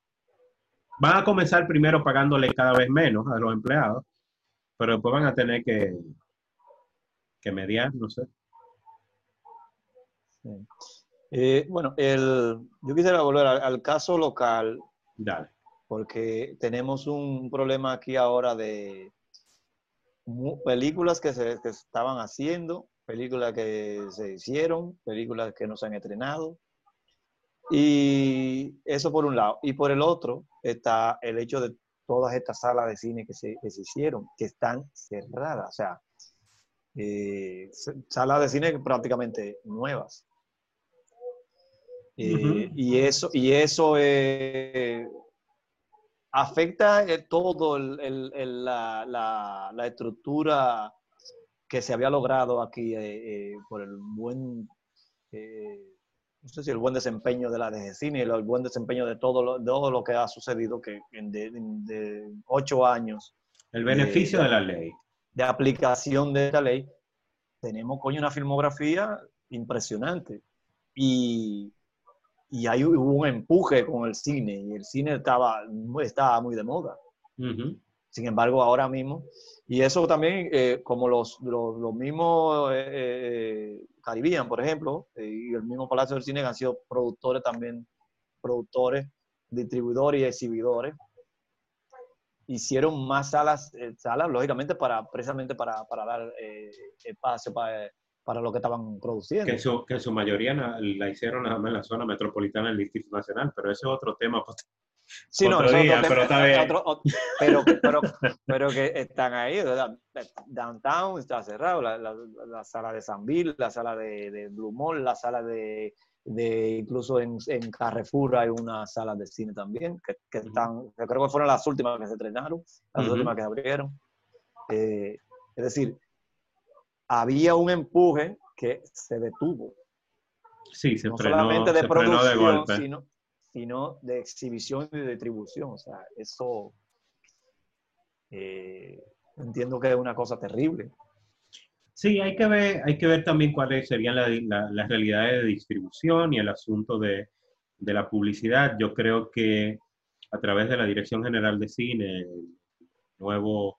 Van a comenzar primero pagándole cada vez menos a los empleados, pero después van a tener que, que mediar, no sé. Eh, bueno, el, yo quisiera volver al, al, caso local. Dale. Porque tenemos un problema aquí ahora de, películas que se que estaban haciendo, películas que se hicieron, películas que no se han estrenado. Y eso por un lado. Y por el otro está el hecho de todas estas salas de cine que se, que se hicieron, que están cerradas. O sea, eh, salas de cine prácticamente nuevas. Eh, uh -huh. Y eso, y eso eh, afecta todo el, el, el, la, la, la, estructura que se había logrado aquí por el buen, no sé si el buen desempeño de la de cine y el buen desempeño de todo lo, de todo lo que ha sucedido que en de, de, ocho años. El beneficio de, de, la ley. De aplicación de esta ley, tenemos, coño, una filmografía impresionante. Y, y ahí hubo un empuje con el cine y el cine estaba, estaba muy de moda. Uh -huh. Sin embargo, ahora mismo, y eso también, eh, como los, los, mismos eh, eh, por ejemplo, eh, y el mismo Palacio del Cine han sido productores también, productores, distribuidores y exhibidores, hicieron más salas, salas lógicamente, para, precisamente para, para dar espacio para para lo que estaban produciendo. Que su, que en su mayoría la, hicieron en la zona metropolitana del Distrito Nacional, pero ese es otro tema. Sí, no, otro día, otro pero está bien. Pero, pero, pero, que están ahí, ¿verdad? Downtown está cerrado, la, la, la sala de Sanville, la sala de, de, Blue Mall, la sala de, de incluso en, en, Carrefour hay una sala de cine también, que, que están, uh -huh. creo que fueron las últimas que se estrenaron, las uh -huh. últimas que abrieron. Eh, es decir, había un empuje que se detuvo. Sí, se no frenó, solamente de se producción, de golpe. Sino, sino, de exhibición y de distribución. O sea, eso eh, entiendo que es una cosa terrible. Sí, hay que ver, hay que ver también cuáles serían las realidades de distribución y el asunto de, de, la publicidad. Yo creo que a través de la Dirección General de Cine, el nuevo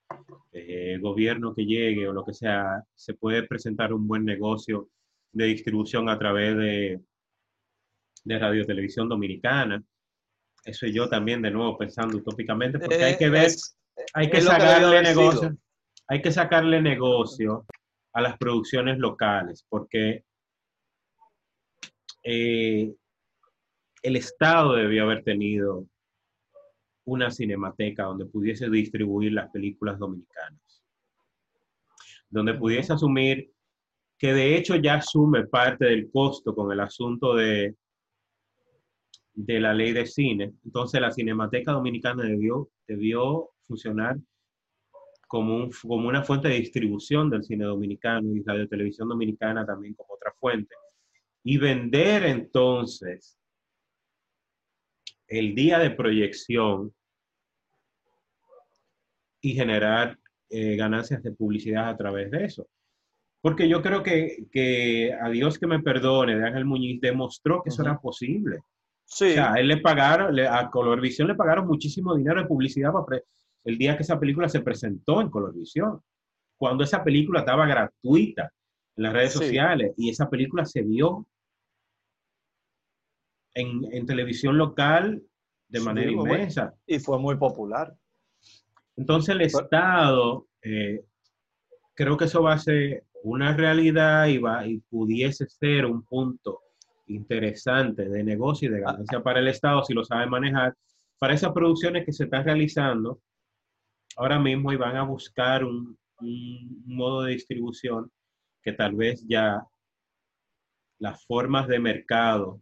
eh, gobierno que llegue o lo que sea, se puede presentar un buen negocio de distribución a través de, de Radio Televisión Dominicana. Eso yo también, de nuevo, pensando utópicamente, porque hay que ver, hay que sacarle negocio, hay que sacarle negocio a las producciones locales, porque eh, el Estado debió haber tenido una cinemateca donde pudiese distribuir las películas dominicanas, donde pudiese asumir que de hecho ya asume parte del costo con el asunto de, de la ley de cine. Entonces la Cinemateca Dominicana debió, debió funcionar como, como una fuente de distribución del cine dominicano y Radio Televisión Dominicana también como otra fuente. Y vender entonces el día de proyección y generar eh, ganancias de publicidad a través de eso. Porque yo creo que, que, a Dios que me perdone, de Ángel Muñiz demostró que eso era posible. Sí. O sea, él le pagaron, a Colorvisión le pagaron muchísimo dinero de publicidad para, el día que esa película se presentó en Colorvisión, cuando esa película estaba gratuita en las redes sociales y esa película se vio en, televisión local de manera inmensa. Y fue muy popular. Entonces el Estado, eh, creo que eso va a ser una realidad y, va, y pudiese ser un punto interesante de negocio y de ganancia para el Estado si lo sabe manejar, para esas producciones que se están realizando ahora mismo y van a buscar un, modo de distribución que tal vez ya las formas de mercado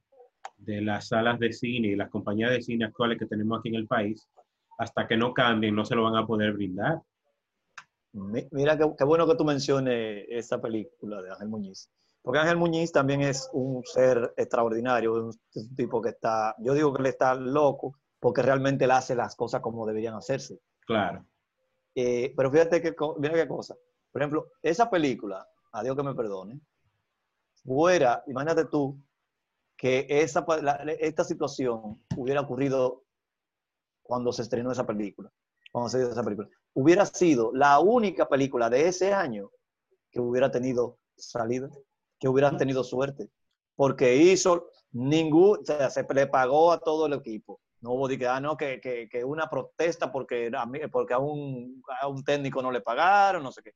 de las salas de cine y las compañías de cine actuales que tenemos aquí en el país, hasta que no cambien, no se lo van a poder brindar. Mira, qué, bueno que tú menciones esa película de Ángel Muñiz. Porque Ángel Muñiz también es un ser extraordinario, un, un tipo que está, yo digo que él está loco, porque realmente él hace las cosas como deberían hacerse. Claro. Eh, pero fíjate que, mira qué cosa. Por ejemplo, esa película, a Dios que me perdone, fuera, imagínate tú, que esa, esta situación hubiera ocurrido cuando se estrenó esa película, cuando se dio esa película. Hubiera sido la única película de ese año que hubiera tenido salida, que hubiera tenido suerte, porque hizo ningún, o sea, se le pagó a todo el equipo. No hubo de que, ah, no, que, que, una protesta porque, a, porque a, un, a un técnico no le pagaron, no sé qué.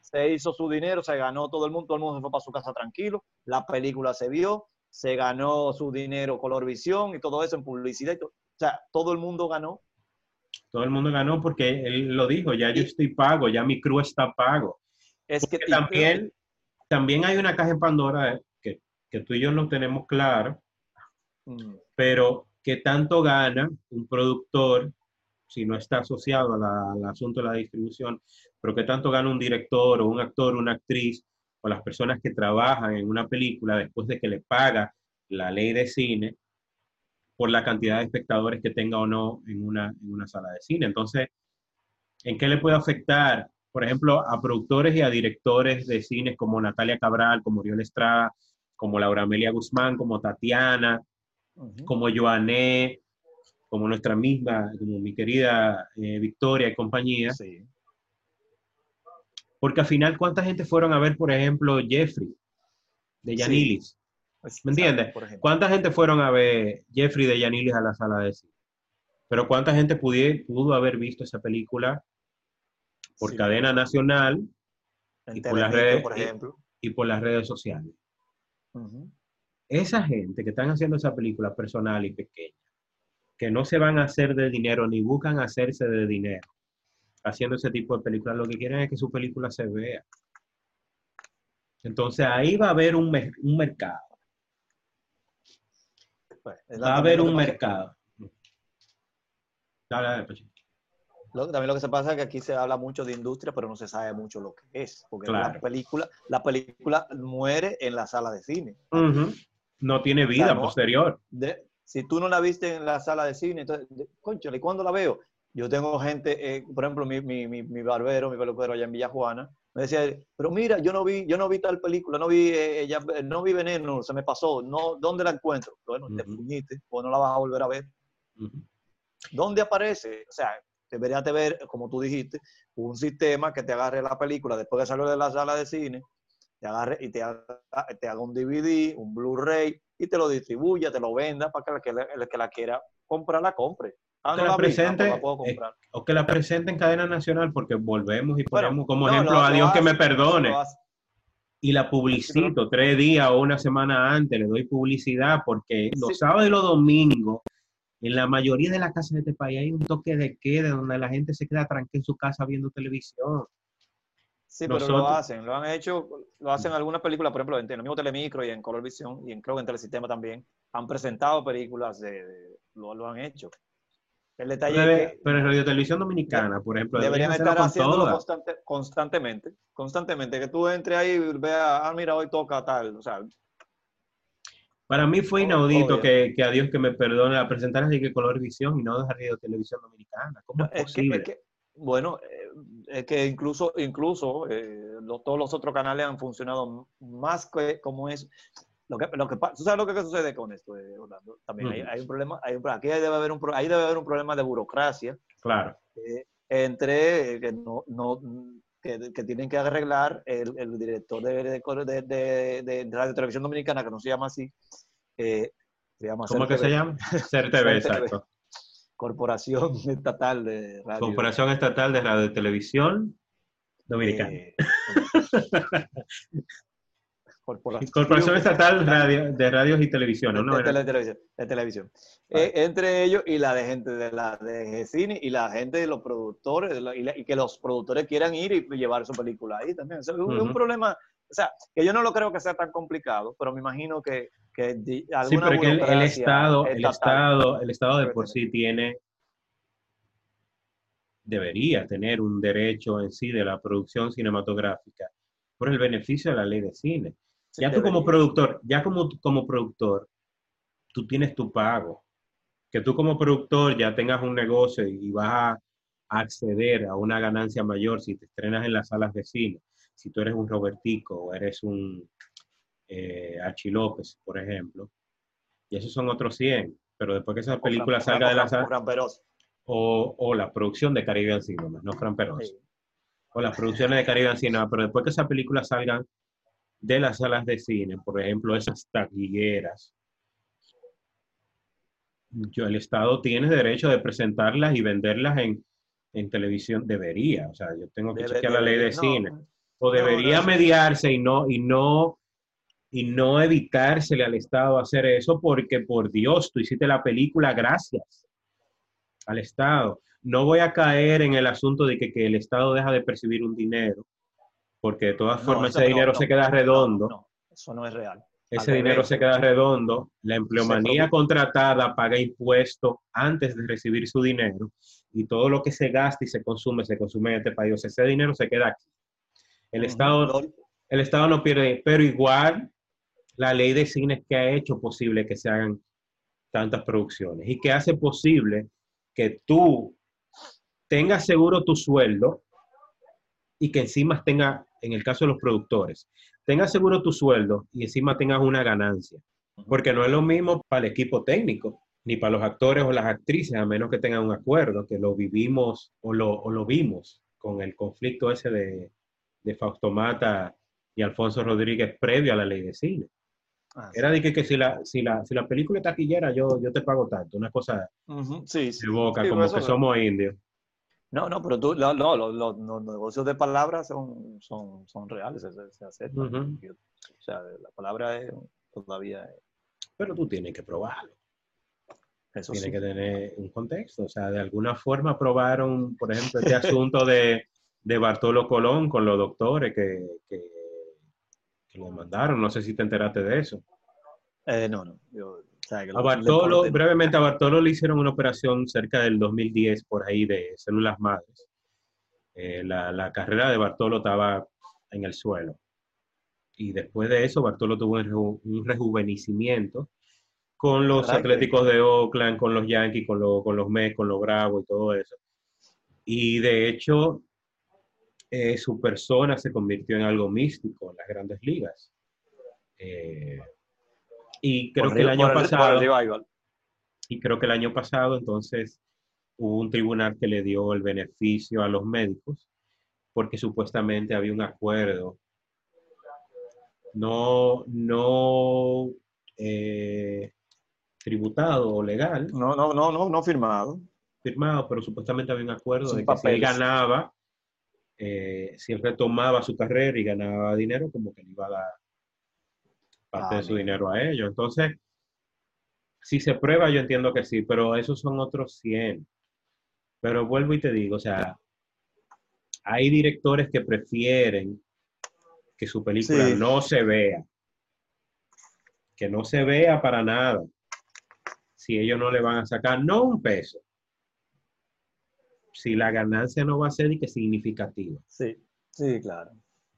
Se hizo su dinero, se ganó todo el mundo, todo el mundo se fue para su casa tranquilo, la película se vio, se ganó su dinero color visión y todo eso en publicidad. Y todo. O sea, todo el mundo ganó. Todo el mundo ganó porque él lo dijo, ya yo estoy pago, ya mi crew está pago. Es que también, también hay una caja en Pandora eh, que, que tú y yo no tenemos claro, mm. pero qué tanto gana un productor si no está asociado al asunto de la distribución, pero qué tanto gana un director o un actor o una actriz o las personas que trabajan en una película después de que le paga la ley de cine por la cantidad de espectadores que tenga o no en una, en una sala de cine. Entonces, ¿en qué le puede afectar, por ejemplo, a productores y a directores de cines como Natalia Cabral, como Oriol Estrada, como Laura Amelia Guzmán, como Tatiana, como Joané, como nuestra misma, como mi querida eh, Victoria y compañía. Porque al final, ¿cuánta gente fueron a ver, por ejemplo, Jeffrey de Yanilis? ¿Me entiendes? ¿Cuánta gente fueron a ver Jeffrey de Yanilis a la sala de cine? Pero ¿cuánta gente pudo haber visto esa película por cadena nacional y por, las redes, por ejemplo. Y, por las redes sociales? esa gente que están haciendo esa película personal y pequeña, que no se van a hacer de dinero ni buscan hacerse de dinero haciendo ese tipo de películas, lo que quieren es que su película se vea. Entonces ahí va a haber un, mercado. Pues, va a haber un mercado. Dale, dale, también lo que se pasa es que aquí se habla mucho de industria, pero no se sabe mucho lo que es, porque la película, la película muere en la sala de cine no tiene vida posterior. si tú no la viste en la sala de cine, entonces, concho, ¿y cuándo la veo? yo tengo gente, eh, por ejemplo, mi, mi, mi, mi barbero, mi peluquero allá en Villa Juana, me decía, pero mira, yo no vi, yo no vi tal película, no vi, eh, ya- no vi Veneno, se me pasó, no, ¿dónde la encuentro? Bueno, te Ujú. fuñiste, pues no la vas a volver a ver. ¿Dónde aparece? O sea, deberías de ver, como tú dijiste, un sistema que te agarre la película después de salir de la sala de cine, te agarre y te haga, te haga un DVD, un Blu-ray y te lo distribuya, te lo venda para que el que, la- el que la quiera comprar la compre. Ah, Que no la la vi, presente, la puedo eh. O que la presente en cadena nacional, porque volvemos y Bueno, ponemos como no, ejemplo lo- a Dios que me perdone. y la publicito tres días o una semana antes, le doy publicidad porque los sábados y los domingos, en la mayoría de las casas de este país hay un toque de queda donde la gente se queda tranquila en su casa viendo televisión. Sí, pero lo hacen, lo han hecho, lo hacen en algunas películas, por ejemplo, en el mismo Telemicro y en Color Visión y en, creo que en Telesistema también, han presentado películas de, de- lo, lo han hecho. El detalle Pero, es que pero en Radio Televisión Dominicana, por ejemplo, deberían estar haciéndolo constante- constantemente, constantemente, que tú entres ahí y veas, ah, mira, hoy toca tal, o sea, Para mí fue inaudito que, que a Dios que me perdone la presentar así que Color Visión y no de Radio Televisión Dominicana. ¿Cómo es, es que, posible? es que- bueno, eh, es que incluso, incluso eh, lo- todos los otros canales han funcionado más que como es. Lo que, lo que, ¿Tú sabes lo que sucede con esto, eh, Orlando? También hay, un problema, hay un- aquí debe haber un, ahí debe haber un problema de burocracia Claro. eh, entre que, no, no, que, que tienen que arreglar el, el director de, de, de, de- Radio Televisión Dominicana, que no se llama así, eh, se llama ¿Cómo es que se llama? CERTV, exacto. Corporación Estatal de Radio. Corporación Estatal de Radio Televisión Dominicana. Eh, Corporación, Corporación Estatal Radio- de Radios y Televisión, de, ¿no? de tele- televisión. de televisión. Eh, entre ellos y la de gente de la de cine y la gente de los productores de la- y, la- y que los productores quieran ir y llevar su película ahí también. O sea, es un, problema, o sea, que yo no lo creo que sea tan complicado, pero me imagino que, que di- Sí, alguna pero que el, el Estado, el Estado, el Estado de por sí tiene, debería tener un derecho en sí de la producción cinematográfica por el beneficio de la ley de cine. Ya tú como productor, ya como, como productor, tú tienes tu pago. Que tú como productor ya tengas un negocio y vas a acceder a una ganancia mayor si te estrenas en las salas de cine. Si tú eres un Robertico o eres un eh, Archie López, por ejemplo. Y esos son otros 100. Pero después que esa O película Fran- salga de la sala, o, o la producción de Caribbean Cinema, no Fran Peroz Sí. o las producciones de Caribbean Cinema, pero después que esas películas salgan de las salas de cine, por ejemplo, esas taquilleras, yo, el Estado tiene derecho de presentarlas y venderlas en, en televisión, debería, o sea, yo tengo que Debe- chequear la ley de debería- cine, o no, debería no. mediarse y no, y no, y no evitársele al Estado hacer eso, porque por Dios, tú hiciste la película, gracias al Estado. No voy a caer en el asunto de que, que el Estado deja de percibir un dinero, porque de todas formas ese dinero no, se queda redondo, no, eso no es real. ese al dinero revés. se queda redondo, la empleomanía contratada paga impuestos antes de recibir su dinero y todo lo que se gasta y se consume, se consume en este país. O sea, ese dinero se queda aquí. El. Estado, el Estado no pierde, pero igual la ley de cine que ha hecho posible que se hagan tantas producciones y que hace posible que tú tengas seguro tu sueldo y que encima tenga, en el caso de los productores, tengas seguro tu sueldo y encima tengas una ganancia. Porque no es lo mismo para el equipo técnico, ni para los actores o las actrices, a menos que tengan un acuerdo, que lo vivimos o lo, o lo vimos con el conflicto ese de, de Fausto Mata y Alfonso Rodríguez previo a la ley de cine. Ah, sí. Era de que, que si, la, si, la, si la película es taquillera, yo, yo te pago tanto, una cosa Sí, sí. de boca, como que somos indios. No, no, pero tú, no, no, los, los- los negocios de palabras son, son, son reales, se, se- aceptan. O sea, la palabra es todavía, es- Pero tú tienes que probarlo. eso tiene sí. que tener un contexto. O sea, de alguna forma aprobaron, por ejemplo, este asunto de, de Bartolo Colón con los doctores que, que, que lo mandaron. No sé si te enteraste de eso. Eh, no, no. Yo, sea, A lo- Bartolo, brevemente, a Bartolo le hicieron una operación cerca del 2010 por ahí de células madres. Eh, la, la carrera de Bartolo estaba en el suelo. Y después de eso, Bartolo tuvo un, reju- un rejuvenecimiento con los ¿Verdad que- Atléticos de Oakland, con los Yankees, con, los- con los Mets, con los Bravos y todo eso. Y de hecho, eh, su persona se convirtió en algo místico en las grandes ligas. Eh, y creo que el año pasado, y creo que el año pasado entonces hubo un tribunal que le dio el beneficio a los médicos porque supuestamente había un acuerdo no, no eh, tributado o legal. No, no, no, no, no firmado. Firmado, pero supuestamente había un acuerdo de que si él ganaba, eh, si él retomaba su carrera y ganaba dinero, como que le iba a dar parte de su dinero a ellos. Entonces, si se prueba, yo entiendo que sí, pero esos son otros 100. Pero vuelvo y te digo, o sea, hay directores que prefieren que su película no se vea. Que no se vea para nada. Si ellos no le van a sacar, no un peso. Si la ganancia no va a ser y que significativa. Sí, sí, claro.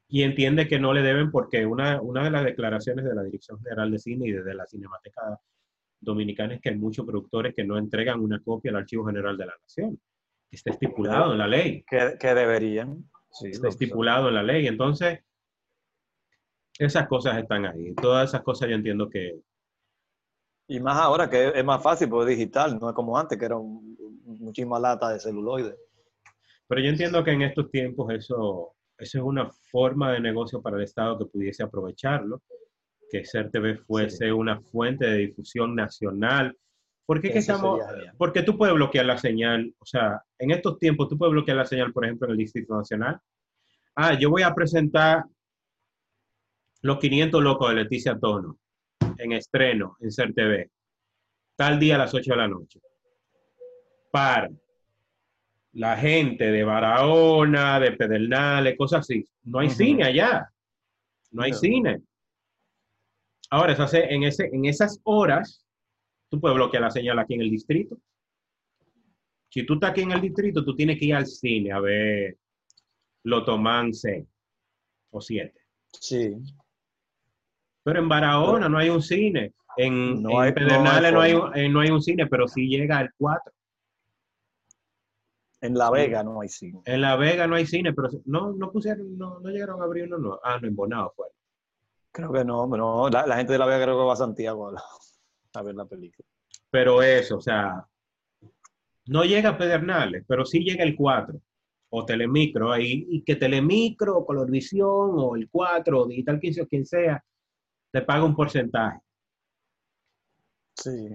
Y entiende que no le deben porque una, una de las declaraciones de la Dirección General de Cine y de la Cinemateca Dominicana es que hay muchos productores que no entregan una copia al Archivo General de la Nación. Está estipulado en la ley. Que, que deberían. está estipulado en la ley. Entonces, esas cosas están ahí. Todas esas cosas yo entiendo que... Y más ahora que es más fácil porque es digital, no es como antes que era un, muchísima lata de celuloide. Pero yo entiendo que en estos tiempos eso, eso es una forma de negocio para el Estado que pudiese aprovecharlo, que CERTV fuese una fuente de difusión nacional. Porque, qué estamos, porque tú puedes bloquear la señal, o sea, en estos tiempos tú puedes bloquear la señal, por ejemplo, en el Distrito Nacional. Ah, yo voy a presentar los 500 locos de Leticia Tono, en estreno, en CERTV, tal día a las 8 de la noche. Para la gente de Barahona, de Pedernales, cosas así. No hay cine allá. No hay cine. Ahora, en, ese, en esas horas, tú puedes bloquear la señal aquí en el distrito. Si tú estás aquí en el distrito, tú tienes que ir al cine a ver Lotomán 6 o 7. Sí. Pero en Barahona no hay un cine. En, Pedernales no hay, eh, no, hay, un cine, pero sí llega el 4. En La Vega no hay cine. En La Vega no hay cine, pero no, no pusieron, no, no llegaron a abrir uno, no. Ah, no, en Bonao fue. Creo que no, no. La, gente de La Vega creo que va a Santiago a, ver la película. Pero eso, o sea, no llega a Pedernales, pero sí llega el 4 o Telemicro ahí, y que Telemicro, o Colorvisión, o el 4, o Digital 15, o quien sea, te paga un porcentaje. Sí.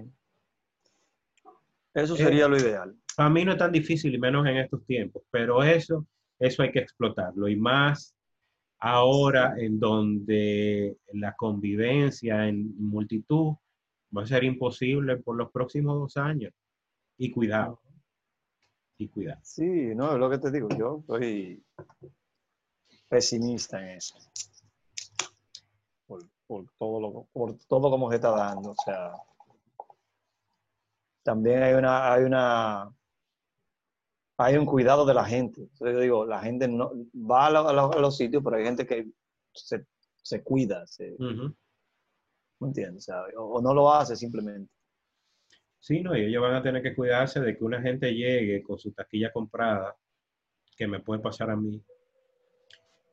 Eso sería lo ideal. A mí no es tan difícil, y menos en estos tiempos, pero eso, eso hay que explotarlo. Y más ahora en donde la convivencia en multitud va a ser imposible por los próximos dos años. Y cuidado. Y cuidado. Sí, no, es lo que te digo. Yo soy pesimista en eso por todo lo, por todo como se está dando. O sea, también hay una, hay una, hay un cuidado de la gente. yo digo, la gente no va a, los sitios, pero hay gente que se, se cuida, se, ¿me entiendes? O, no lo hace simplemente. Sí, no, y ellos van a tener que cuidarse de que una gente llegue con su taquilla comprada, que me puede pasar a mí,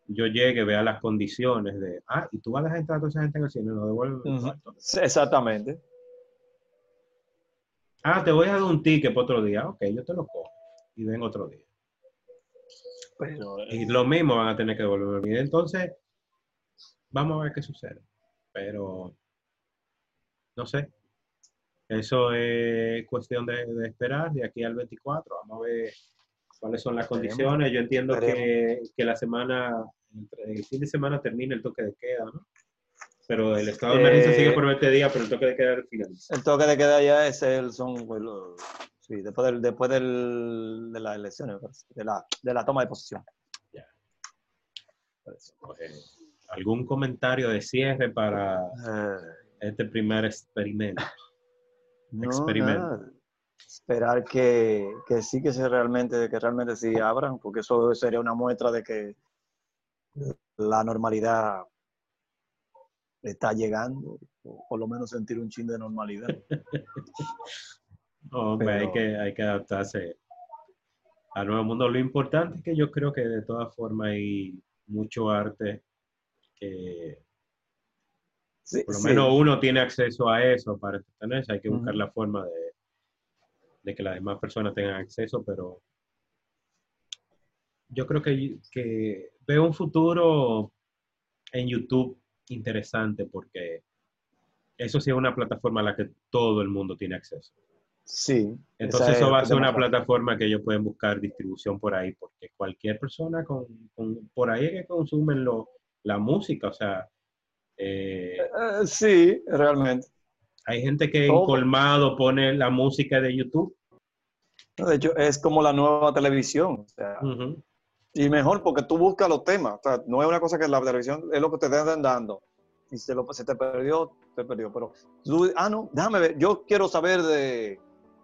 yo llegue, vea las condiciones de, ah, y tú vas a entrar a toda esa gente en el cine, no devuelve Exactamente. Ah, te voy a dar un ticket para otro día. Ok, yo te lo cojo y ven otro día. y lo mismo van a tener que devolver. Entonces, vamos a ver qué sucede. Pero, no sé. Eso es cuestión de, de esperar de aquí al 24. Vamos a ver cuáles son las condiciones. Yo entiendo que, que, la semana, el fin de semana termina el toque de queda, ¿no? Pero el estado de emergencia sigue por 20 días, pero el toque de queda finaliza. El toque de queda ya es el, son, pues, sí, después, del, después del, de las elecciones, de la, de la toma de posición. ¿Algún comentario de cierre para eh. este primer experimento? No, experimento. esperar que, que, sí que se realmente que realmente sí abran porque eso sería una muestra de que la normalidad está llegando o por lo menos sentir un chin de normalidad hay, que, hay que adaptarse al nuevo mundo. Lo importante es que yo creo que de todas formas hay mucho arte que por lo menos uno tiene acceso a eso para entretenerse. Hay que buscar la forma de, de, que las demás personas tengan acceso, pero yo creo que, que veo un futuro en YouTube interesante porque eso sí es una plataforma a la que todo el mundo tiene acceso. Sí. Entonces eso va a ser una plataforma que ellos pueden buscar distribución por ahí, porque cualquier persona con, por ahí que consumen lo, la música, o sea... Eh, eh, sí, realmente. Hay gente que en colmado pone la música de YouTube. De hecho, es como la nueva televisión. O sea, Y mejor porque tú buscas los temas. O sea, no es una cosa que la televisión es lo que te estén dando. Y se, lo, se te perdió, te perdió. Pero ah, no, déjame ver. Yo quiero saber de,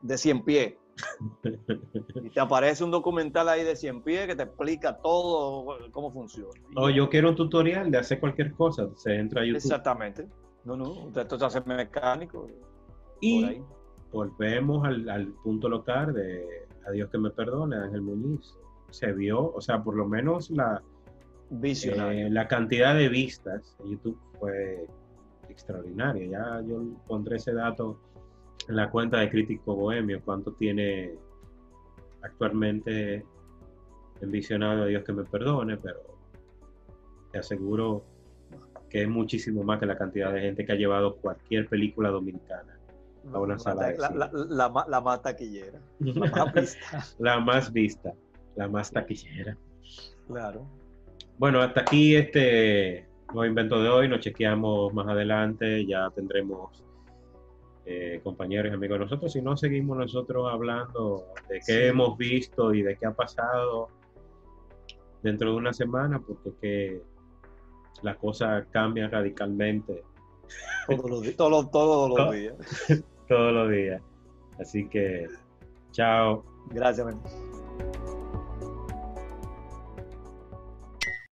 de 100 pies. y te aparece un documental ahí de 100 pies que te explica todo cómo funciona. O yo quiero un tutorial de hacer cualquier cosa. Se entra a YouTube. Exactamente. No, no, usted se hace mecánico. Y volvemos al, al, punto local de Adiós que me perdone, Ángel Muñiz. Se vio, o sea, por lo menos la, eh, la cantidad de vistas en YouTube fue extraordinaria. Ya yo pondré ese dato en la cuenta de Crítico Bohemio, cuánto tiene actualmente en visionado, Dios que me perdone, pero te aseguro que es muchísimo más que la cantidad de gente que ha llevado cualquier película dominicana a una sala de cine. La, la, más taquillera. La más vista. la más vista, la más taquillera. Claro. Bueno, hasta aquí este nuevo invento de hoy. Nos chequeamos más adelante. Ya tendremos eh, compañeros y amigos de nosotros. Si no, seguimos nosotros hablando de qué hemos visto y de qué ha pasado dentro de una semana, porque que las cosas cambian radicalmente. Todos los, todos los días. todos los días. Así que, chao. Gracias,